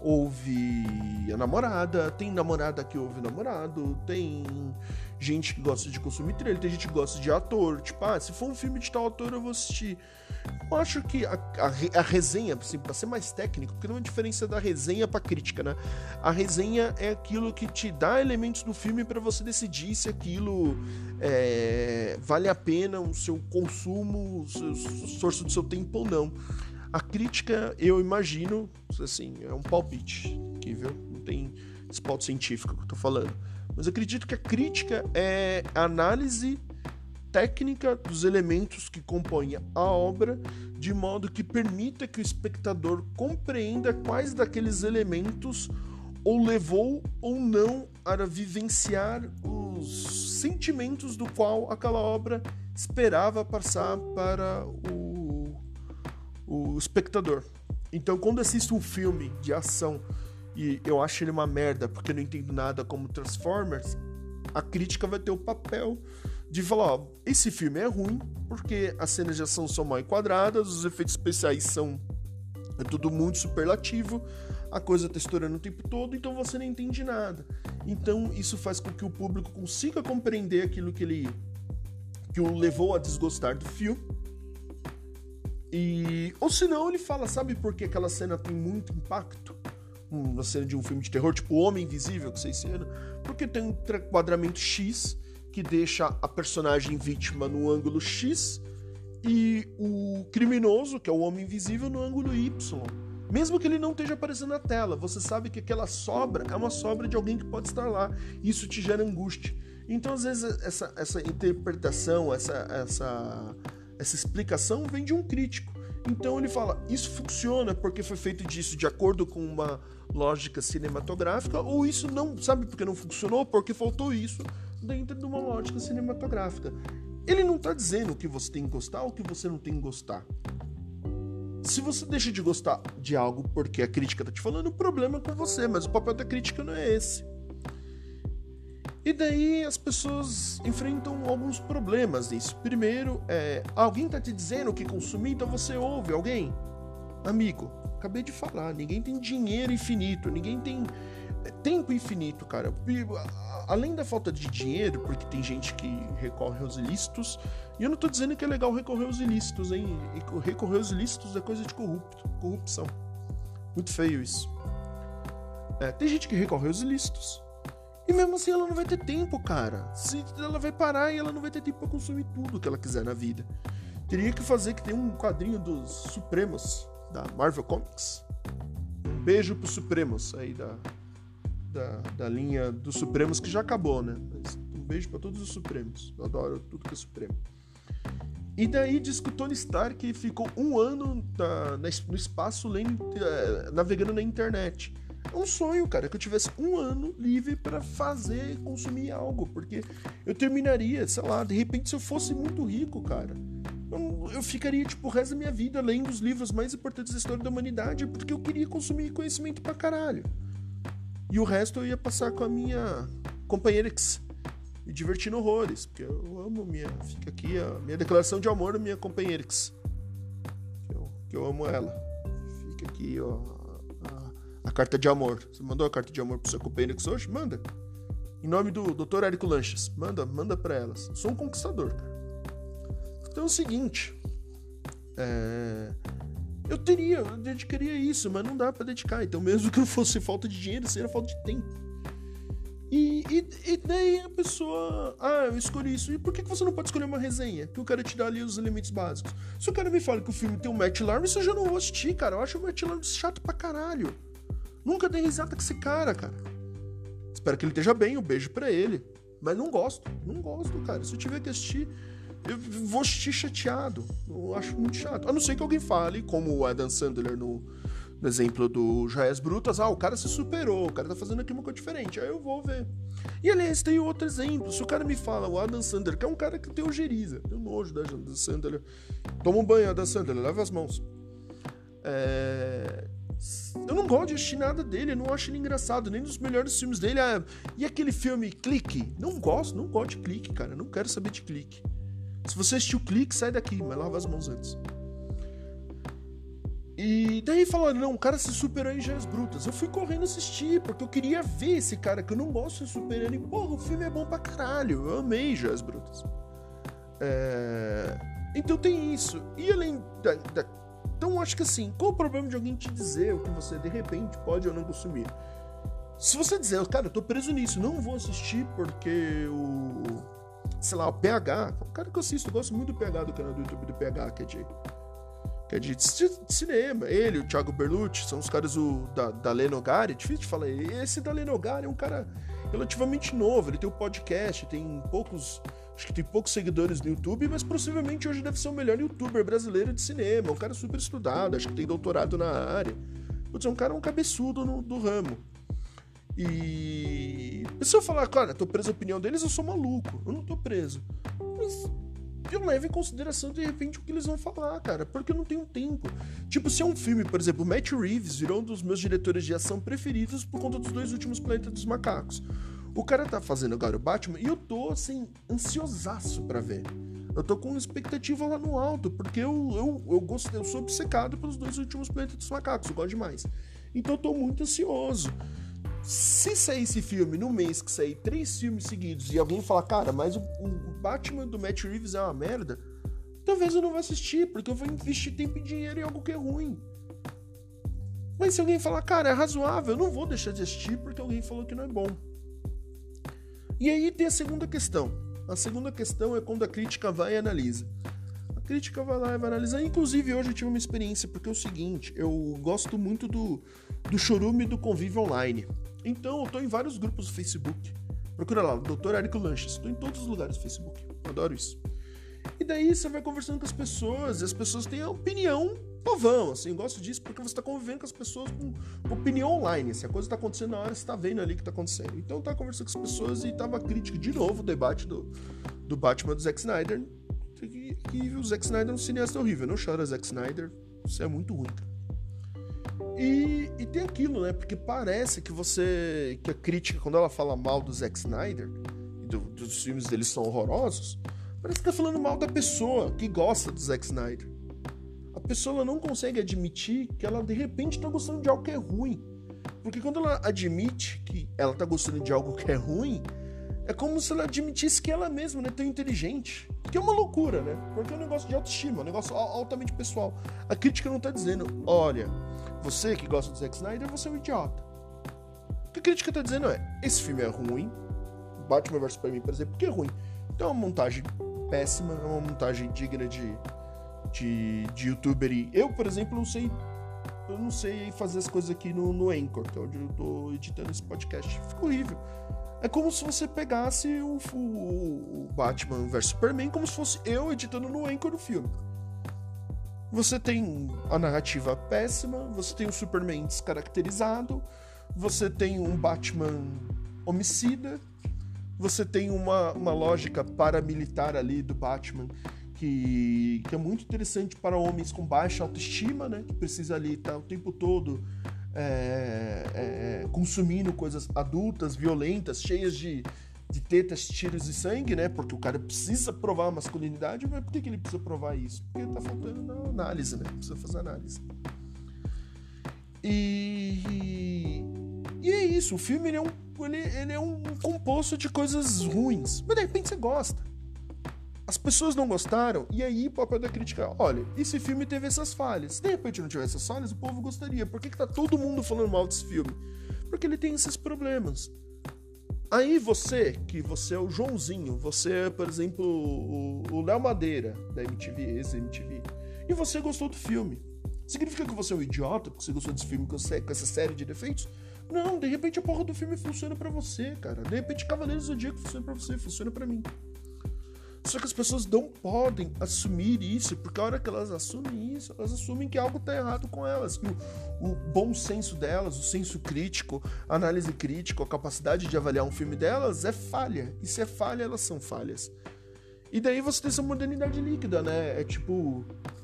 ouve a namorada, tem namorada que ouve namorado, tem gente que gosta de consumir trailer, tem gente que gosta de ator. Tipo, ah, se for um filme de tal ator, eu vou assistir. Eu acho que a, a, a resenha, assim, para ser mais técnico, porque não é diferença da resenha para crítica, né? A resenha é aquilo que te dá elementos do filme para você decidir se aquilo é, vale a pena o seu consumo, o seu, esforço do seu tempo ou não. A crítica, eu imagino, assim, é um palpite, aqui, viu? Não tem espalto científico que eu tô falando. Mas acredito que a crítica é a análise técnica dos elementos que compõem a obra, de modo que permita que o espectador compreenda quais daqueles elementos ou levou ou não a vivenciar os sentimentos do qual aquela obra esperava passar para o, o espectador. Então, quando assisto um filme de ação e eu acho ele uma merda porque eu não entendo nada como Transformers, a crítica vai ter o papel de falar, ó, esse filme é ruim porque as cenas ação são mal enquadradas, os efeitos especiais são é tudo muito superlativo, a coisa tá estourando o tempo todo, então você não entende nada. Então isso faz com que o público consiga compreender aquilo que ele que o levou a desgostar do filme. E ou senão ele fala, sabe por que aquela cena tem muito impacto? Uma cena de um filme de terror, tipo Homem Invisível, que vocês viram, porque tem um enquadramento X que deixa a personagem vítima no ângulo X e o criminoso, que é o Homem Invisível, no ângulo Y. Mesmo que ele não esteja aparecendo na tela, você sabe que aquela sobra é uma sobra de alguém que pode estar lá. Isso te gera angústia. Então, às vezes, essa, essa interpretação, essa, essa, essa explicação vem de um crítico. Então ele fala, isso funciona porque foi feito disso de acordo com uma lógica cinematográfica, ou isso não, sabe porque não funcionou? Porque faltou isso dentro de uma lógica cinematográfica. Ele não está dizendo o que você tem que gostar ou o que você não tem que gostar. Se você deixa de gostar de algo porque a crítica está te falando, o problema é com você, mas o papel da crítica não é esse. E daí as pessoas enfrentam alguns problemas nisso. Primeiro, é, alguém tá te dizendo o que consumir, então você ouve alguém? Amigo, acabei de falar, ninguém tem dinheiro infinito, ninguém tem é, tempo infinito, cara. Além da falta de dinheiro, porque tem gente que recorre aos ilícitos, e eu não tô dizendo que é legal recorrer aos ilícitos, hein? Recorrer aos ilícitos é coisa de corrupto, corrupção. Muito feio isso. É, tem gente que recorre aos ilícitos, e mesmo assim ela não vai ter tempo, cara. Se ela vai parar e ela não vai ter tempo para consumir tudo que ela quiser na vida. Teria que fazer que tem um quadrinho dos Supremos da Marvel Comics. Um beijo pros Supremos aí da, da, da linha dos Supremos que já acabou, né? Mas um beijo para todos os Supremos. Eu adoro tudo que é Supremo. E daí diz que o Tony Stark ficou um ano na, no espaço lendo, eh, navegando na internet. É um sonho, cara, que eu tivesse um ano livre para fazer, consumir algo, porque eu terminaria, sei lá, de repente se eu fosse muito rico, cara, eu, eu ficaria, tipo, o resto da minha vida lendo os livros mais importantes da história da humanidade, porque eu queria consumir conhecimento pra caralho. E o resto eu ia passar com a minha companheira me divertindo horrores, porque eu amo minha. Fica aqui a minha declaração de amor à minha companheira que eu, que eu amo ela. Fica aqui, ó, a carta de amor. Você mandou a carta de amor pro seu companheiro hoje? Manda. Em nome do Dr. Érico Lanches. Manda, manda para elas. Eu sou um conquistador, cara. Então é o seguinte. É... Eu teria, eu dedicaria isso, mas não dá para dedicar. Então, mesmo que não fosse falta de dinheiro, seria falta de tempo. E, e, e, daí a pessoa. Ah, eu escolhi isso. E por que você não pode escolher uma resenha? Que o cara te dá ali os elementos básicos. Se o cara me fala que o filme tem o Matt Lawrence, eu já não vou assistir, cara. Eu acho o Matt Lawrence chato pra caralho. Nunca dei risada com esse cara, cara. Espero que ele esteja bem, um beijo para ele. Mas não gosto, não gosto, cara. Se eu tiver que assistir, eu vou assistir chateado. Eu acho muito chato. A não ser que alguém fale, como o Adam Sandler no, no exemplo do Joias Brutas, ah, o cara se superou, o cara tá fazendo aqui uma coisa diferente. Aí eu vou ver. E aliás, tem outro exemplo. Se o cara me fala, o Adam Sandler, que é um cara que tem ojeriza, tem um nojo da Adam Sandler. Toma um banho, Adam Sandler, lava as mãos. É eu não gosto de assistir nada dele, eu não acho ele engraçado, nem nos melhores filmes dele. Ah, e aquele filme Clique? Não gosto, não gosto de clique, cara. Não quero saber de clique. Se você assistiu clique, sai daqui, mas lava as mãos antes. E daí falaram, não, o cara se superou em Joias Brutas. Eu fui correndo assistir, porque eu queria ver esse cara que eu não gosto de superando. E, porra, o filme é bom pra caralho. Eu amei Joias Brutas. É... Então tem isso. E além da, da então acho que assim, qual o problema de alguém te dizer o que você de repente pode ou não consumir? Se você dizer, cara, eu tô preso nisso, não vou assistir porque o. Sei lá, o PH, o cara que eu assisto, eu gosto muito do PH do canal do YouTube do PH, que é de. Que é de, cinema. Ele, o Thiago Berlucci, são os caras o, da, da Lenogari. É difícil de falar. Esse da Lenogari é um cara relativamente novo. Ele tem um podcast, tem poucos Acho que tem poucos seguidores no YouTube, mas possivelmente hoje deve ser o melhor youtuber brasileiro de cinema. Um cara super estudado, acho que tem doutorado na área. Putz, é um cara um cabeçudo no, do ramo. E. A pessoa falar, cara, tô preso a opinião deles, eu sou maluco. Eu não tô preso. Mas eu levo em consideração de repente o que eles vão falar, cara, porque eu não tenho tempo. Tipo, se é um filme, por exemplo, Matt Reeves virou um dos meus diretores de ação preferidos por conta dos dois últimos Planetas dos Macacos. O cara tá fazendo agora o Batman e eu tô, assim, ansiosaço para ver. Eu tô com expectativa lá no alto, porque eu, eu, eu, gosto, eu sou obcecado pelos dois últimos Planetas dos Macacos, eu gosto demais. Então eu tô muito ansioso. Se sair esse filme no mês que sair três filmes seguidos e alguém falar, cara, mas o, o Batman do Matt Reeves é uma merda, talvez eu não vá assistir, porque eu vou investir tempo e dinheiro em algo que é ruim. Mas se alguém falar, cara, é razoável, eu não vou deixar de assistir porque alguém falou que não é bom. E aí tem a segunda questão. A segunda questão é quando a crítica vai e analisa. A crítica vai lá e vai analisar. Inclusive, hoje eu tive uma experiência, porque é o seguinte, eu gosto muito do, do chorume do convívio online. Então, eu tô em vários grupos do Facebook. Procura lá, Dr. Érico Lanches. Estou em todos os lugares do Facebook. Adoro isso. E daí você vai conversando com as pessoas, e as pessoas têm a opinião povão, assim, eu gosto disso porque você está convivendo com as pessoas com opinião online, assim, a coisa está acontecendo na hora, você está vendo ali o que está acontecendo. Então tá conversando com as pessoas e tava crítica de novo o debate do, do Batman do Zack Snyder, que, que o Zack Snyder é um cineasta horrível, não chora Zack Snyder, isso é muito ruim. E, e, tem aquilo, né? Porque parece que você. que a crítica, quando ela fala mal do Zack Snyder, e do, dos filmes dele são horrorosos, parece que tá falando mal da pessoa que gosta do Zack Snyder pessoa não consegue admitir que ela de repente está gostando de algo que é ruim. Porque quando ela admite que ela está gostando de algo que é ruim, é como se ela admitisse que ela mesma não é tão inteligente. Que é uma loucura, né? Porque é um negócio de autoestima, um negócio altamente pessoal. A crítica não está dizendo, olha, você que gosta do Zack Snyder, você é um idiota. O que a crítica está dizendo é, esse filme é ruim, Batman vs Superman, por exemplo, porque é ruim. Então é uma montagem péssima, é uma montagem digna de de, de youtuber. E eu, por exemplo, não sei. Eu não sei fazer as coisas aqui no, no Anchor, que é onde eu tô editando esse podcast. Fica horrível. É como se você pegasse o, o, o Batman vs Superman como se fosse eu editando no Anchor do filme. Você tem a narrativa péssima, você tem o Superman descaracterizado, você tem um Batman homicida, você tem uma, uma lógica paramilitar ali do Batman que, que é muito interessante para homens com baixa autoestima, né? Que precisa ali estar o tempo todo é, é, consumindo coisas adultas, violentas, cheias de, de tetas, tiros e sangue, né? Porque o cara precisa provar a masculinidade, mas por que, que ele precisa provar isso? Porque tá faltando na análise, né? Precisa fazer análise. E, e é isso, o filme ele é, um, ele, ele é um composto de coisas ruins, mas de repente você gosta as pessoas não gostaram, e aí o papel da crítica, olha, esse filme teve essas falhas. Se de repente não tivesse essas falhas, o povo gostaria. Por que, que tá todo mundo falando mal desse filme? Porque ele tem esses problemas. Aí você, que você é o Joãozinho, você é, por exemplo, o Léo Madeira, da MTV, ex-MTV, e você gostou do filme. Significa que você é um idiota porque você gostou desse filme com essa série de defeitos? Não, de repente a porra do filme funciona para você, cara. De repente Cavaleiros do Zodíaco funciona para você, funciona para mim. Só que as pessoas não podem assumir isso, porque a hora que elas assumem isso, elas assumem que algo está errado com elas, que o, o, bom senso delas, o senso crítico, a análise crítica, a capacidade de avaliar um filme delas é falha. E se é falha, elas são falhas. E daí você tem essa modernidade líquida, né? É tipo,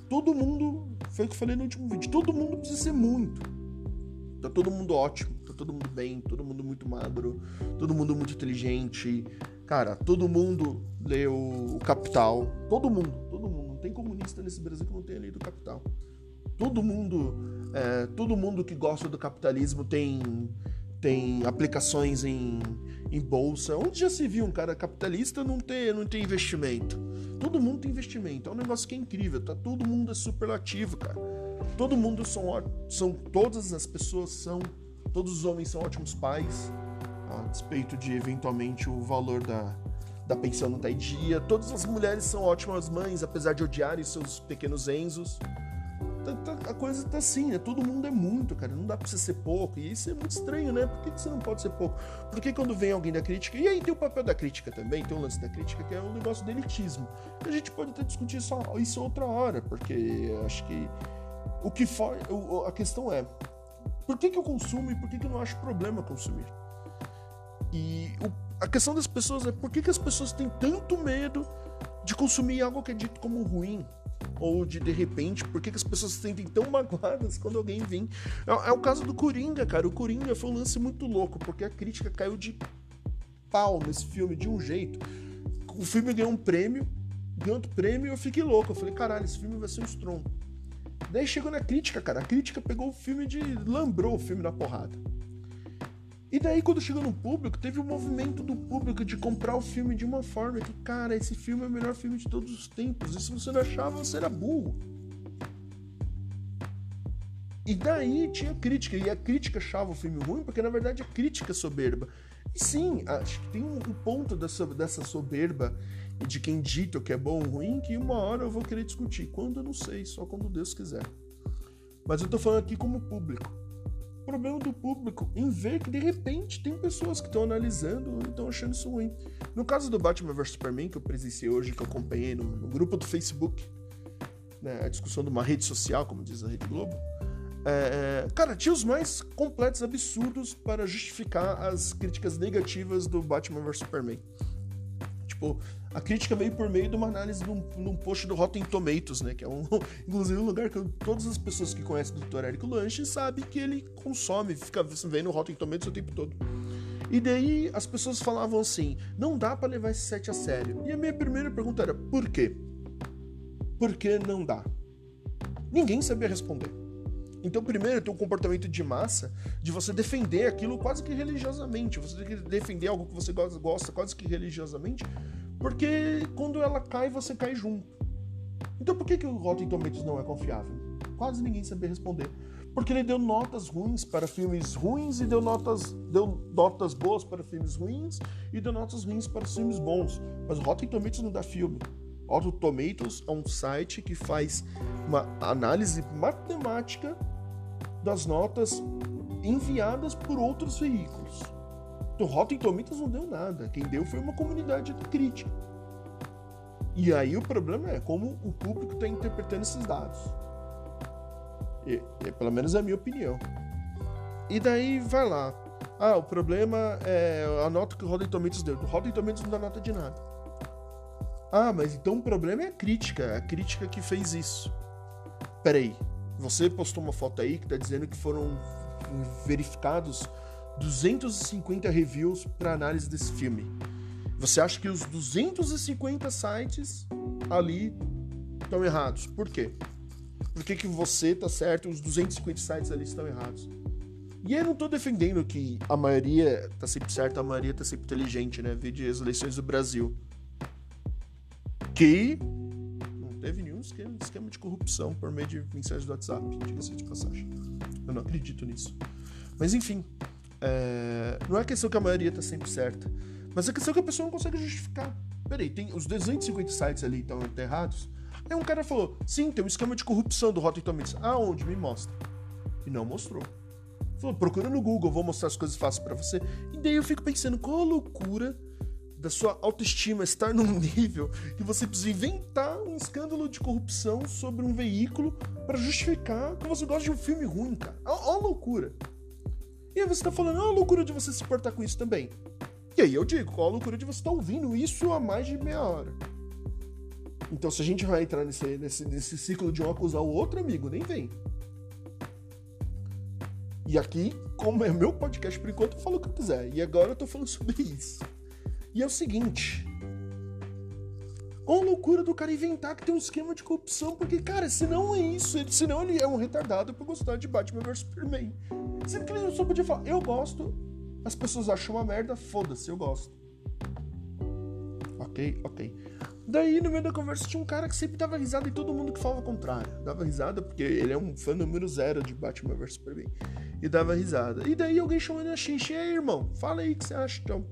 todo mundo, foi o que eu falei no último vídeo, todo mundo precisa ser muito. Tá todo mundo ótimo, todo mundo bem, todo mundo muito magro, todo mundo muito inteligente, Cara, todo mundo leu o Capital. Todo mundo, todo mundo. Não tem comunista nesse Brasil que não tenha lido o Capital. Todo mundo, é, todo mundo que gosta do capitalismo tem, tem aplicações em, em bolsa. Onde já se viu um cara capitalista não ter, não ter investimento? Todo mundo tem investimento. É um negócio que é incrível. Tá? Todo mundo é superlativo, cara. Todo mundo são, são todas as pessoas são, todos os homens são ótimos pais a despeito de eventualmente o valor da, da pensão não estar tá em dia. Todas as mulheres são ótimas mães, apesar de odiarem seus pequenos Enzos. Tá, tá, a coisa tá assim, né? Todo mundo é muito, cara. Não dá pra você ser pouco. E isso é muito estranho, né? Por que, você não pode ser pouco? Porque quando vem alguém da crítica. E aí tem o papel da crítica também, tem o lance da crítica, que é um negócio de elitismo. A gente pode até discutir só isso outra hora, porque acho que. O que for. A questão é. Por que, que eu consumo e por que, que eu não acho problema consumir? E o, a questão das pessoas é por que, que as pessoas têm tanto medo de consumir algo que é dito como ruim? Ou de de repente, por que, que as pessoas se sentem tão magoadas quando alguém vem? É, é, o caso do Coringa, cara. O Coringa foi um lance muito louco, porque a crítica caiu de pau nesse filme de um jeito. O filme ganhou um prêmio, ganhou outro prêmio e eu fiquei louco. Eu falei, caralho, esse filme vai ser um estrondo. Daí chegou na crítica, cara. A crítica pegou o filme de. lambrou o filme na porrada. E daí, quando chegou no público, teve um movimento do público de comprar o filme de uma forma que, cara, esse filme é o melhor filme de todos os tempos. E se você não achava, você era burro. E daí tinha crítica, e a crítica achava o filme ruim, porque na verdade a crítica é soberba. E sim, acho que tem um, um ponto dessa, dessa soberba de quem dita o que é bom ou ruim que uma hora eu vou querer discutir. Quando eu não sei, só quando Deus quiser. Mas eu tô falando aqui como público. O problema do público em ver que de repente tem pessoas que estão analisando e estão achando isso ruim. No caso do Batman vs Superman, que eu presenciei hoje, que eu acompanhei no, no grupo do Facebook, né, a discussão de uma rede social, como diz a Rede Globo, é, é cara, tinha os mais completos absurdos para justificar as críticas negativas do Batman vs Superman. Tipo, a crítica veio por meio de uma análise de um, post do Rotten Tomatoes, né? Que é um, inclusive um lugar que todas as pessoas que conhecem o Dr. Érico Lanche sabem que ele consome, fica vendo o Rotten Tomatoes o tempo todo. E daí as pessoas falavam assim: não dá para levar esse set a sério. E a minha primeira pergunta era: por quê? Por que não dá? Ninguém sabia responder. Então, primeiro, tem um comportamento de massa de você defender aquilo quase que religiosamente. Você tem que defender algo que você gosta quase que religiosamente, porque quando ela cai, você cai junto. Então, por que, que o Rotten Tomatoes não é confiável? Quase ninguém sabia responder. Porque ele deu notas ruins para filmes ruins e deu notas, deu notas boas para filmes ruins e deu notas ruins para filmes bons. Mas o Rotten Tomatoes não dá filme. Rotten Tomatoes é um site que faz uma análise matemática das notas enviadas por outros veículos. Então, Rotten Tomatoes não deu nada. Quem deu foi uma comunidade de crítica. E aí o problema é como o público está interpretando esses dados. E, e, pelo menos é a minha opinião. E daí vai lá. Ah, o problema é a nota que o Rotten Tomatoes deu. O Rotten Tomatoes não dá nota de nada. Ah, mas então o problema é a crítica. A crítica que fez isso. Peraí, você postou uma foto aí que tá dizendo que foram verificados 250 reviews para análise desse filme. Você acha que os 250 sites ali estão errados? Por quê? Por que, que você tá certo e os 250 sites ali estão errados? E eu não tô defendendo que a maioria tá sempre certa, a maioria tá sempre inteligente, né? Vide as eleições do Brasil. Que teve nenhum esquema, esquema de corrupção por meio de mensagens do WhatsApp, diga-se de passagem. Eu não acredito nisso. Mas enfim, é... não é questão que a maioria está sempre certa, mas é questão que a pessoa não consegue justificar. Peraí, tem os 250 sites ali estão errados? Aí um cara falou, sim, tem um esquema de corrupção do Rotten Tomatoes. Aonde? Me mostra. E não mostrou. Falou, procura no Google, vou mostrar as coisas fáceis para você. E daí eu fico pensando, qual loucura da sua autoestima estar num nível que você precisa inventar um escândalo de corrupção sobre um veículo para justificar que você gosta de um filme ruim, cara. Olha a loucura. E aí você tá falando, olha a loucura de você se portar com isso também. E aí eu digo, qual a loucura de você estar tá ouvindo isso há mais de meia hora. Então se a gente vai entrar nesse, nesse, nesse ciclo de um acusar o outro, amigo, nem vem. E aqui, como é meu podcast por enquanto, eu falo o que eu quiser. E agora eu tô falando sobre isso. E é o seguinte. A loucura do cara inventar que tem um esquema de corrupção, porque, cara, se não é isso, ele, senão ele é um retardado por gostar de Batman vs Superman. Sendo que ele só podia falar, eu gosto, as pessoas acham uma merda, foda-se, eu gosto. Ok, ok. Daí, no meio da conversa, tinha um cara que sempre dava risada em todo mundo que falava o contrário. Dava risada porque ele é um fã número zero de Batman vs Superman. E dava risada. E daí alguém chamou ele na xixi, e aí, irmão, fala aí o que você acha, então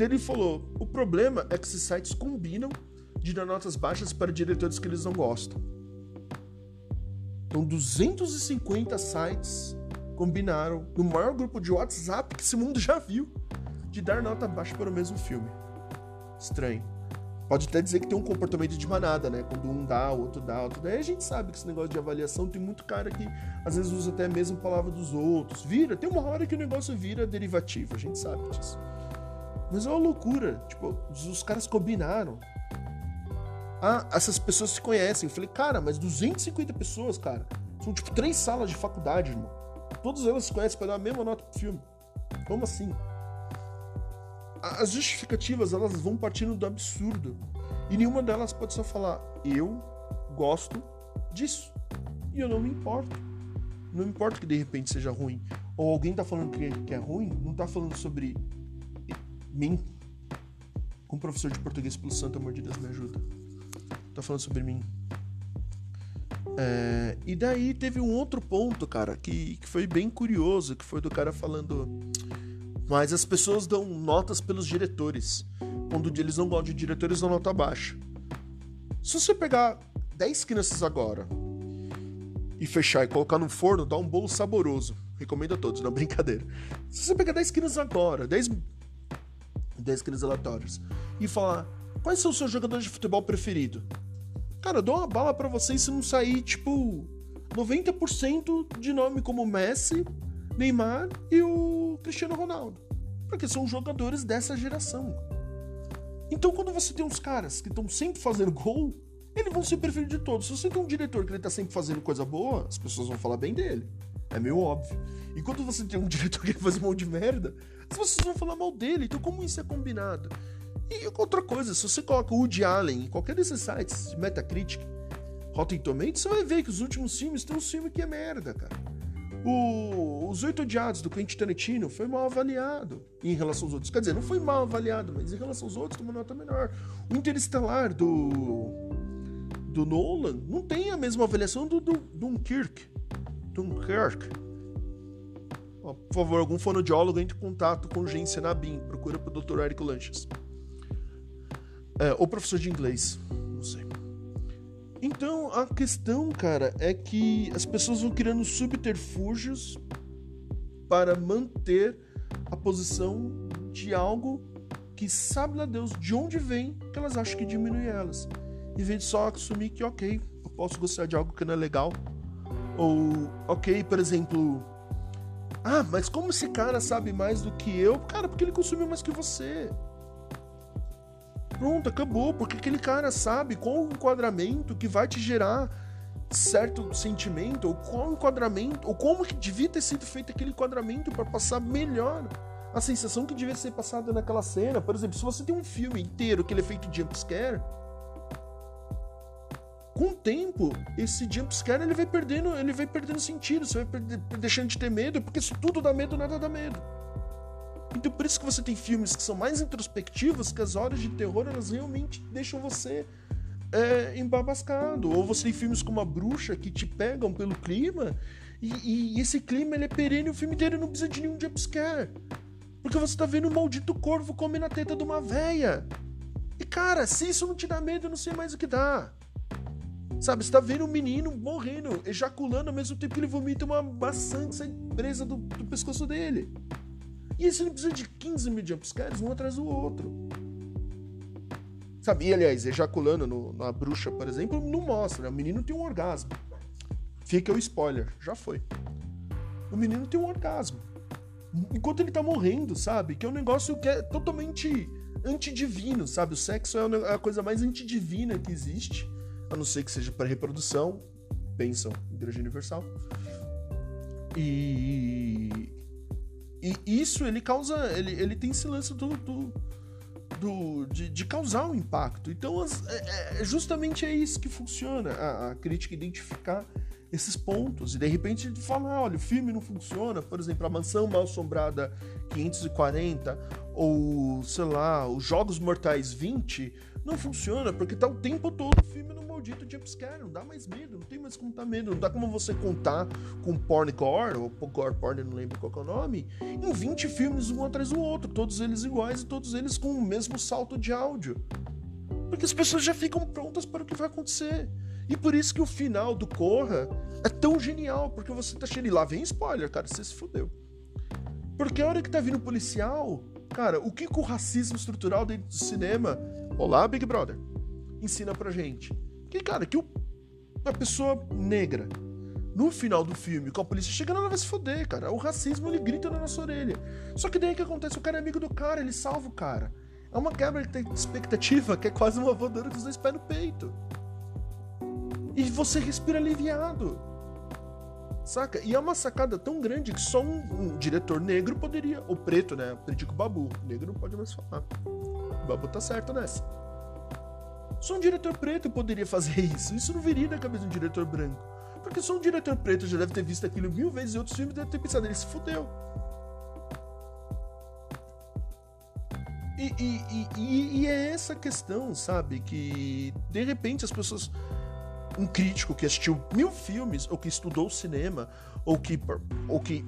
dele falou: o problema é que esses sites combinam de dar notas baixas para diretores que eles não gostam. Então, 250 sites combinaram no maior grupo de WhatsApp que esse mundo já viu de dar nota baixa para o mesmo filme. Estranho. Pode até dizer que tem um comportamento de manada, né? Quando um dá, o outro dá, o outro dá. E a gente sabe que esse negócio de avaliação tem muito cara que às vezes usa até mesmo a palavra dos outros. Vira, tem uma hora que o negócio vira derivativo, a gente sabe disso. Mas é uma loucura. Tipo, os caras combinaram. Ah, essas pessoas se conhecem. Eu falei, cara, mas 250 pessoas, cara. São tipo três salas de faculdade, irmão. Todas elas se conhecem para dar a mesma nota pro filme. Como assim? As justificativas, elas vão partindo do absurdo. E nenhuma delas pode só falar, eu gosto disso. E eu não me importo. Não me importa que de repente seja ruim. Ou alguém tá falando que, que é ruim, não tá falando sobre mim. Um professor de português, pelo santo amor de Deus, me ajuda. Tá falando sobre mim. É, e daí teve um outro ponto, cara, que, que foi bem curioso, que foi do cara falando. Mas as pessoas dão notas pelos diretores. Quando eles não gostam de diretores, dão nota baixa. Se você pegar 10 crianças agora e fechar e colocar no forno, dá um bolo saboroso. Recomendo a todos, não brincadeira. Se você pegar 10 quilos agora, 10, 10 quilos aleatórios, e falar quais são os seus jogadores de futebol preferido? Cara, eu dou uma bala para vocês se não sair, tipo, 90% de nome como Messi, Neymar e o Cristiano Ronaldo. Porque são jogadores dessa geração. Então, quando você tem uns caras que estão sempre fazendo gol, eles vão ser preferidos de todos. Se você tem um diretor que ele tá sempre fazendo coisa boa, as pessoas vão falar bem dele. É meio óbvio. E quando você tem um diretor que faz um monte de merda, as pessoas vão falar mal dele. Então, como isso é combinado? E outra coisa, se você coloca o Woody Allen em qualquer desses sites Metacritic, Rotten Tomatoes, você vai ver que os últimos filmes tem um filme que é merda, cara. O, os Oito Odiados do Quentin Tarantino foi mal avaliado em relação aos outros. Quer dizer, não foi mal avaliado, mas em relação aos outros tem uma nota menor. O Interestelar do do Nolan não tem a mesma avaliação do, do Dunkirk. Dunkirk. Por favor, algum fonoaudiólogo entre em contato com urgência na BIM. Procura pro Dr. Eric Lanches. É, ou professor de inglês. Não sei. Então, a questão, cara, é que as pessoas vão criando subterfúgios para manter a posição de algo que sabe lá Deus de onde vem que elas acham que diminui elas em vez de só assumir que, ok, eu posso gostar de algo que não é legal. Ou, ok, por exemplo, ah, mas como esse cara sabe mais do que eu? Cara, porque ele consumiu mais que você. Pronto, acabou. Porque aquele cara sabe qual o enquadramento que vai te gerar certo sentimento, ou qual enquadramento, ou como que devia ter sido feito aquele enquadramento para passar melhor a sensação que devia ser passada naquela cena. Por exemplo, se você tem um filme inteiro que ele é feito de jumpscare, com o tempo, esse jumpscare ele vai perdendo, ele vai perdendo sentido, você vai perder, deixando de ter medo, porque se tudo dá medo, nada dá medo. Então por isso que você tem filmes que são mais introspectivos, que as horas de terror elas realmente deixam você é, embabascado. Ou você tem filmes como A Bruxa que te pegam pelo clima, e, e esse clima ele é perene o filme inteiro não precisa de nenhum jumpscare. Porque você tá vendo um maldito corvo comendo a teta de uma véia. E cara, se isso não te dá medo, eu não sei mais o que dá. Sabe, você tá vendo um menino morrendo, ejaculando ao mesmo tempo que ele vomita uma maçã que sai presa do, do pescoço dele. E esse ele precisa de 15 mil jumpscares, um atrás do outro. Sabe, e aliás, ejaculando no, na bruxa, por exemplo, não mostra, né? O menino tem um orgasmo. Fica o spoiler, já foi. O menino tem um orgasmo. Enquanto ele tá morrendo, sabe? Que é um negócio que é totalmente antidivino, sabe? O sexo é a coisa mais antidivina que existe a não ser que seja para reprodução, pensam hidrogênio universal. E, e isso ele causa, ele, ele tem esse lance do, do, do de, de, causar um impacto. Então as, é, é, justamente é isso que funciona a, a crítica identificar esses pontos e de repente falar, olha, o filme não funciona, por exemplo, a Mansão Mal Assombrada 540 ou sei lá, os Jogos Mortais 20 não funciona porque tá o tempo todo o filme no maldito jumpscare, não dá mais medo, não tem mais como dar medo, não dá como você contar com porn gore, ou gore porn, não lembro qual é o nome, em 20 filmes um atrás do outro, todos eles iguais e todos eles com o mesmo salto de áudio. Porque as pessoas já ficam prontas para o que vai acontecer. E por isso que o final do Corra é tão genial, porque você tá cheio. E lá vem spoiler, cara, você se fudeu. Porque a hora que tá vindo o policial, cara, o que, que o racismo estrutural dentro do cinema, olá Big Brother, ensina pra gente? Que, cara, que o, a pessoa negra, no final do filme, com a polícia chegando, ela vai se foder, cara. O racismo, ele grita na nossa orelha. Só que daí o que acontece? O cara é amigo do cara, ele salva o cara. É uma quebra de expectativa que é quase uma voadora com os dois pés no peito. E você respira aliviado. Saca? E é uma sacada tão grande que só um, um diretor negro poderia. Ou preto, né? Predico Babu. Negro não pode mais falar. Babu tá certo nessa. Só um diretor preto poderia fazer isso. Isso não viria da cabeça de um diretor branco. Porque só um diretor preto já deve ter visto aquilo mil vezes e outros filmes deve ter pensado, ele se fudeu. E, e, e, e, é essa questão, sabe? Que de repente as pessoas. um crítico que assistiu mil filmes, ou que estudou cinema, ou que, ou que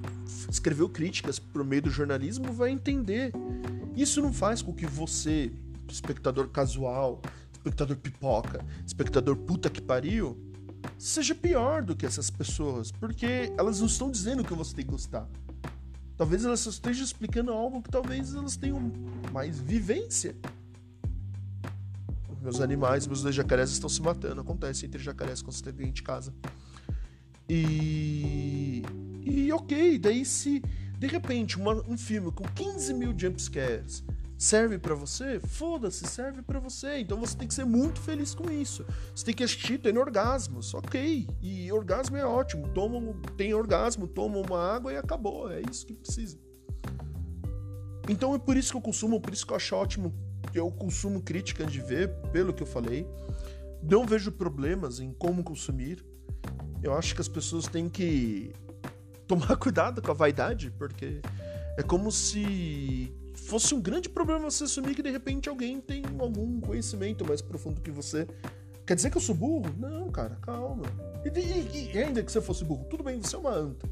escreveu críticas por meio do jornalismo, vai entender. Isso não faz com que você, espectador casual, espectador pipoca, espectador puta que pariu, seja pior do que essas pessoas, porque elas não estão dizendo que você tem que gostar. Talvez elas estejam explicando algo que talvez elas tenham mais vivência. Meus animais, meus dois jacarés estão se matando. Acontece entre jacarés quando você tem de casa. E. E ok, daí se de repente uma, um filme com 15 mil jumpscares serve para você, foda-se, serve para você. Então você tem que ser muito feliz com isso. Você tem que assistir tendo orgasmos, ok. E orgasmo é ótimo. Toma, tem orgasmo, toma uma água e acabou. É isso que precisa. Então é por isso que eu consumo, por isso que eu acho ótimo que eu consumo críticas de ver, pelo que eu falei. Não vejo problemas em como consumir. Eu acho que as pessoas têm que tomar cuidado com a vaidade, porque é como se fosse um grande problema você assumir que de repente alguém tem algum conhecimento mais profundo que você. Quer dizer que eu sou burro? Não, cara, calma. E, e, e ainda que você fosse burro, tudo bem, você é uma anta.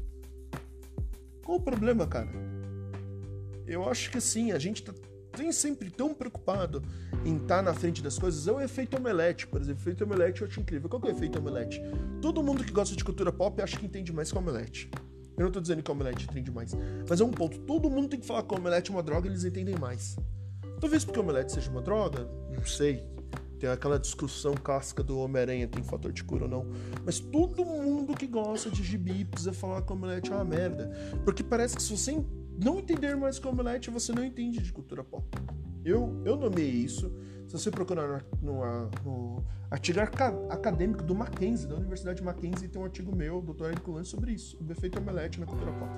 Qual o problema, cara? Eu acho que assim, a gente tá nem sempre tão preocupado em estar tá na frente das coisas. É o efeito omelete, por exemplo. O efeito omelete eu acho incrível. Qual que é o efeito omelete? Todo mundo que gosta de cultura pop acha que entende mais que omelete. Eu não tô dizendo que omelete entende mais. Mas é um ponto. Todo mundo tem que falar que omelete é uma droga eles entendem mais. Talvez porque omelete seja uma droga, não sei. Tem aquela discussão casca do Homem-Aranha, tem fator de cura ou não. Mas todo mundo que gosta de gibi precisa falar que omelete é uma merda. Porque parece que se você não entender mais que o omelete, você não entende de cultura pop. Eu, eu nomeei isso se você procurar no, no artigo acadêmico do Mackenzie, da Universidade Mackenzie, tem um artigo meu, Dr. Érico Lance, sobre isso, o efeito omelete na cultura pop.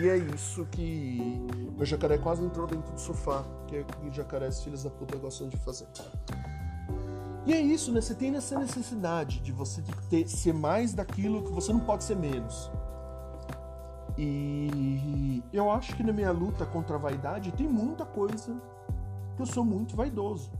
E é isso que o jacaré quase entrou dentro do sofá, que é o que jacarés filhos da puta gostam de fazer. E é isso, né? Você tem essa necessidade de você ter, ser mais daquilo que você não pode ser menos. E eu acho que na minha luta contra a vaidade tem muita coisa que eu sou muito vaidoso.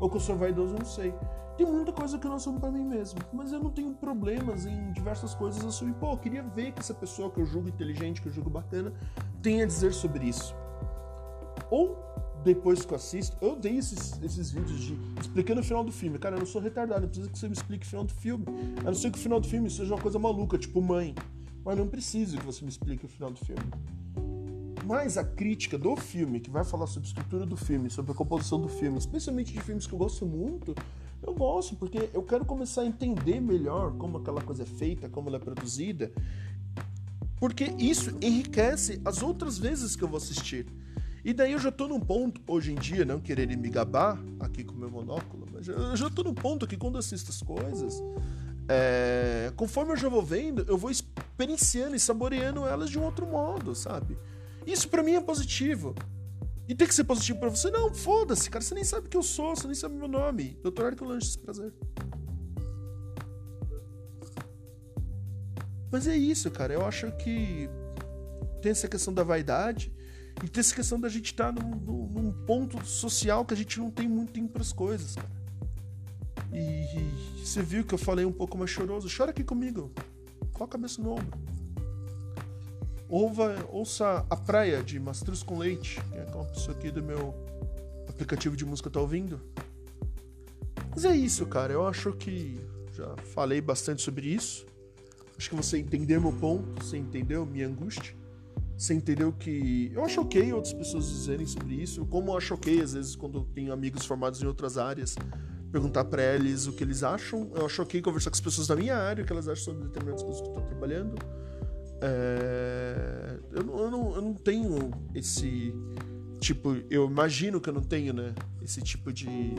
Ou que eu sou vaidoso, eu não sei. Tem muita coisa que eu não assumo para mim mesmo. Mas eu não tenho problemas em diversas coisas assumir. Pô, eu queria ver que essa pessoa que eu julgo inteligente, que eu julgo bacana, tem a dizer sobre isso. Ou depois que eu assisto, eu dei esses, esses vídeos de explicando o final do filme. Cara, eu não sou retardado, eu preciso que você me explique o final do filme. A não ser que o final do filme seja uma coisa maluca, tipo mãe. Mas não preciso que você me explique o final do filme. Mas a crítica do filme, que vai falar sobre a estrutura do filme, sobre a composição do filme, especialmente de filmes que eu gosto muito, eu gosto, porque eu quero começar a entender melhor como aquela coisa é feita, como ela é produzida, porque isso enriquece as outras vezes que eu vou assistir. E daí eu já tô num ponto, hoje em dia, não querendo me gabar aqui com meu monóculo, mas eu já tô num ponto que quando assisto as coisas, é, conforme eu já vou vendo, eu vou experienciando e saboreando elas de um outro modo, sabe? Isso para mim é positivo. E tem que ser positivo para você? Não, foda-se, cara. Você nem sabe que eu sou, você nem sabe meu nome. Doutor Érico Lanches, prazer. Mas é isso, cara. Eu acho que tem essa questão da vaidade e tem essa questão da gente estar tá num, num, ponto social que a gente não tem muito tempo para as coisas, cara. E, você viu que eu falei um pouco mais choroso. Chora aqui comigo. Coloca a cabeça no ombro. Ouva, ouça A Praia de Mastruz com Leite, que é uma pessoa aqui do meu aplicativo de música tá ouvindo. Mas é isso, cara. Eu acho que já falei bastante sobre isso. Acho que você entendeu meu ponto, você entendeu minha angústia. Você entendeu que eu acho ok outras pessoas dizerem sobre isso, como eu acho ok às vezes quando eu tenho amigos formados em outras áreas, perguntar para eles o que eles acham. Eu acho ok conversar com as pessoas da minha área, o que elas acham sobre determinadas coisas que eu estou trabalhando. É, eu, não, eu, não, eu não tenho esse tipo. Eu imagino que eu não tenho, né? Esse tipo de,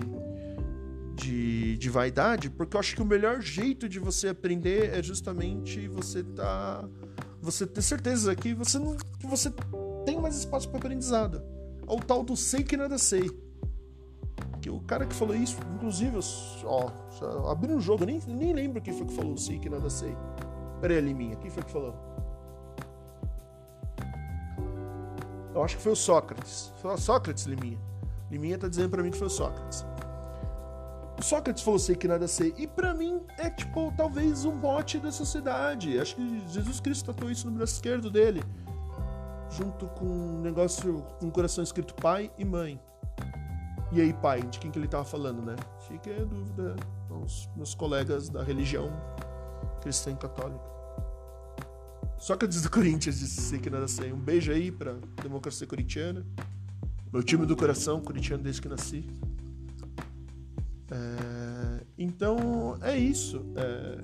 de, de vaidade, porque eu acho que o melhor jeito de você aprender é justamente você tá. Você ter certeza que você não. que você tem mais espaço para aprendizado. É o tal do sei que nada sei. Que o cara que falou isso, inclusive, ó, abri um jogo, nem, nem lembro quem foi que falou sei que nada sei. Peraí, Liminha, quem foi que falou? Eu acho que foi o Sócrates. Foi o Sócrates, Liminha. Liminha tá dizendo para mim que foi o Sócrates. Sócrates falou sei que nada sei. E para mim é tipo, talvez um bote da sociedade. Acho que Jesus Cristo tatuou isso no braço esquerdo dele. Junto com um negócio um coração escrito pai e mãe. E aí, pai, de quem que ele tava falando, né? Fique a dúvida aos meus colegas da religião cristã e católica. Sócrates do Corinthians disse sei que nada sei. Um beijo aí pra democracia corintiana. Meu time do coração, corintiano desde que nasci. É, então é isso. É,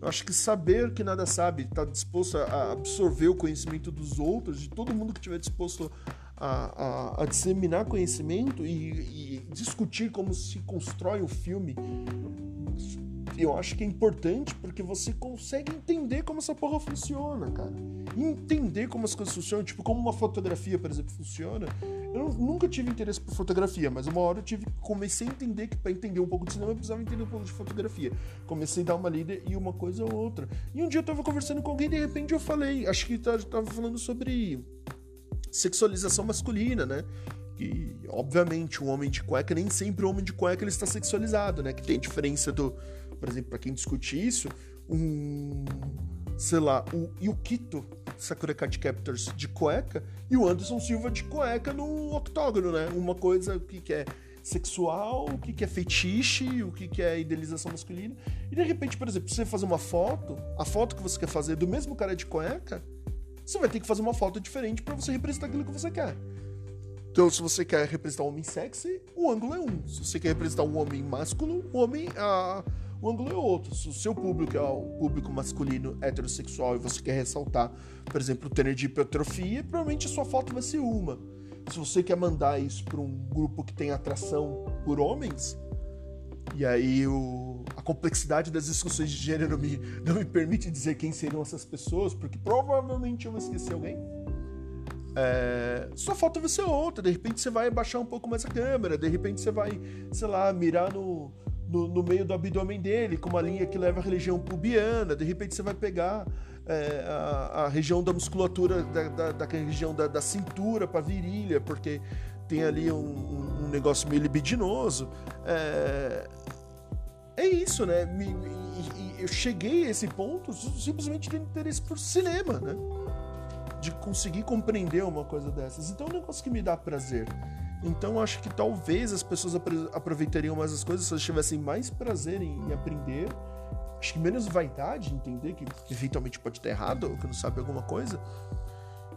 eu acho que saber que nada sabe, estar tá disposto a absorver o conhecimento dos outros, de todo mundo que estiver disposto a, a, a, disseminar conhecimento e, e discutir como se constrói o filme eu acho que é importante porque você consegue entender como essa porra funciona, cara. Entender como as coisas funcionam, tipo, como uma fotografia, por exemplo, funciona. Eu nunca tive interesse por fotografia, mas uma hora eu tive, comecei a entender que para entender um pouco de cinema eu precisava entender um pouco de fotografia. Comecei a dar uma lida e uma coisa ou outra. E um dia eu tava conversando com alguém de repente eu falei, acho que tá, tava falando sobre sexualização masculina, né? E, obviamente, um homem de cueca, nem sempre o homem de cueca ele está sexualizado, né? Que tem diferença do, por exemplo, para quem discute isso, um, sei lá, o Yukito Sakura Card Captors de cueca e o Anderson Silva de cueca no octógono, né? Uma coisa que, que é sexual, o que, que é fetiche, o que, que é idealização masculina. E de repente, por exemplo, você fazer uma foto, a foto que você quer fazer do mesmo cara de cueca, você vai ter que fazer uma foto diferente para você representar aquilo que você quer. Então, se você quer representar um homem sexy, o ângulo é um. Se você quer representar um homem másculo, o homem. A, o ângulo é outro. Se o seu público é o público masculino heterossexual e você quer ressaltar, por exemplo, o tênis de hipertrofia, provavelmente a sua foto vai ser uma. Se você quer mandar isso para um grupo que tem atração por homens, e aí o, a complexidade das discussões de gênero me, não me permite dizer quem seriam essas pessoas, porque provavelmente eu vou esquecer alguém. É, foto vai ser outra, de repente você vai baixar um pouco mais a câmera, de repente você vai, sei lá, mirar no, no, no, meio do abdômen dele, com uma linha que leva à religião pubiana. De repente você vai pegar é, a, a, região da musculatura, da, da, da região da, da cintura para virilha, porque tem ali um, um, negócio meio libidinoso. É, é isso, né? Me, me, eu cheguei a esse ponto simplesmente de interesse por cinema, né? De conseguir compreender uma coisa dessas. Então é um negócio que me dá prazer. Então acho que talvez as pessoas aproveitariam mais as coisas se elas tivessem mais prazer em, aprender. Acho que menos vaidade, entender que eventualmente pode estar errado ou que não sabe alguma coisa.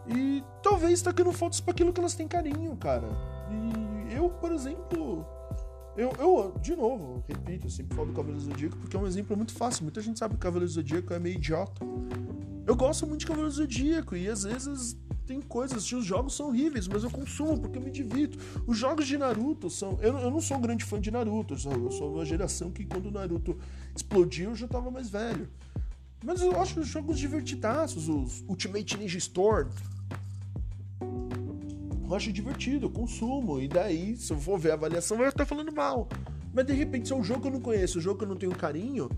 E talvez tacando fotos para aquilo que elas têm carinho, cara. E eu, por exemplo, eu, eu, de novo, repito, eu sempre falo do Cavaleiro Zodíaco porque é um exemplo muito fácil. Muita gente sabe que o Cavaleiro Zodíaco é meio idiota. Eu gosto muito de Cavaleiro Zodíaco e às vezes tem coisas, os jogos são horríveis, mas eu consumo porque eu me divirto. Os jogos de Naruto são. Eu, eu não sou um grande fã de Naruto, eu sou, eu sou uma geração que quando o Naruto explodiu eu já tava mais velho. Mas eu acho os jogos divertidaços, os Ultimate Ninja Storm. Eu acho divertido, eu consumo. E daí, se eu for ver a avaliação, vai estar falando mal. Mas de repente, se é um jogo que eu não conheço, um jogo que eu não tenho carinho,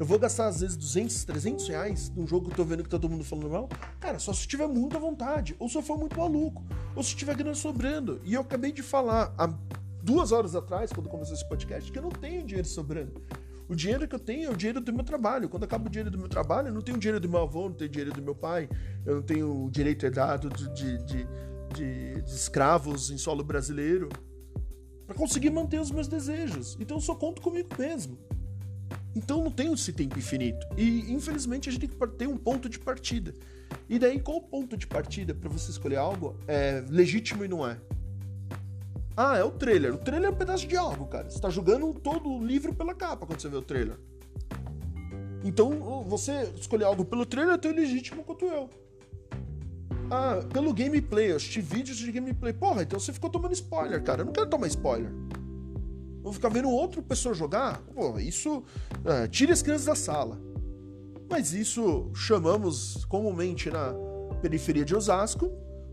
eu vou gastar às vezes 200, 300 reais num jogo que eu tô vendo que tá todo mundo falando mal? Cara, só se tiver muita vontade, ou se eu for muito maluco, ou se tiver grana sobrando. E eu acabei de falar há duas horas atrás, quando começou esse podcast, que eu não tenho dinheiro sobrando. O dinheiro que eu tenho é o dinheiro do meu trabalho. Quando acaba o dinheiro do meu trabalho, eu não tenho dinheiro do meu avô, não tenho dinheiro do meu pai, eu não tenho direito herdado de, de, de, de, de escravos em solo brasileiro para conseguir manter os meus desejos. Então eu só conto comigo mesmo. Então não tem esse tempo infinito. E infelizmente a gente tem que ter um ponto de partida. E daí qual o ponto de partida para você escolher algo é legítimo e não é? Ah, é o trailer. O trailer é um pedaço de algo, cara. Você tá jogando todo o livro pela capa quando você vê o trailer. Então, você escolher algo pelo trailer é tão legítimo quanto eu. Ah, pelo gameplay, eu assisti vídeos de gameplay. Porra, então você ficou tomando spoiler, cara. Eu não quero tomar spoiler. Vou ficar vendo outra pessoa jogar? Pô, isso. É, tire as crianças da sala. Mas isso chamamos comumente na periferia de Osasco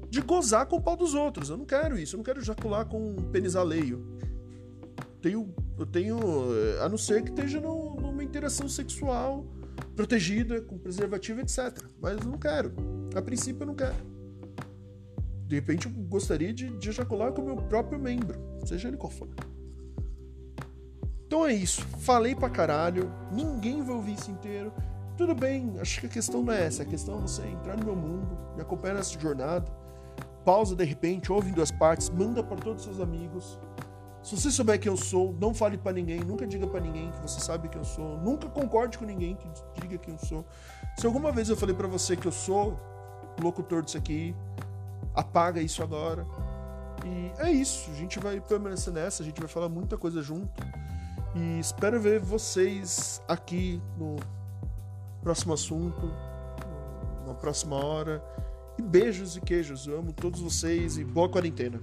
de gozar com o pau dos outros. Eu não quero isso, eu não quero ejacular com um pênis alheio. Tenho, eu tenho. É, a não ser que esteja no, numa interação sexual protegida, com preservativo, etc. Mas eu não quero. A princípio eu não quero. De repente eu gostaria de, de ejacular com o meu próprio membro, seja ele qual for. Então é isso. Falei pra caralho. Ninguém vai ouvir isso inteiro. Tudo bem, acho que a questão não é essa. A questão é você entrar no meu mundo, me acompanhar nessa jornada. Pausa de repente, ouve em duas partes, manda para todos os seus amigos. Se você souber quem eu sou, não fale para ninguém, nunca diga para ninguém que você sabe quem eu sou, nunca concorde com ninguém que diga quem eu sou. Se alguma vez eu falei para você que eu sou locutor disso aqui, apaga isso agora. E é isso, a gente vai permanecer nessa, a gente vai falar muita coisa junto. E espero ver vocês aqui no próximo assunto, na próxima hora. E beijos e queijos. Eu amo todos vocês e boa quarentena.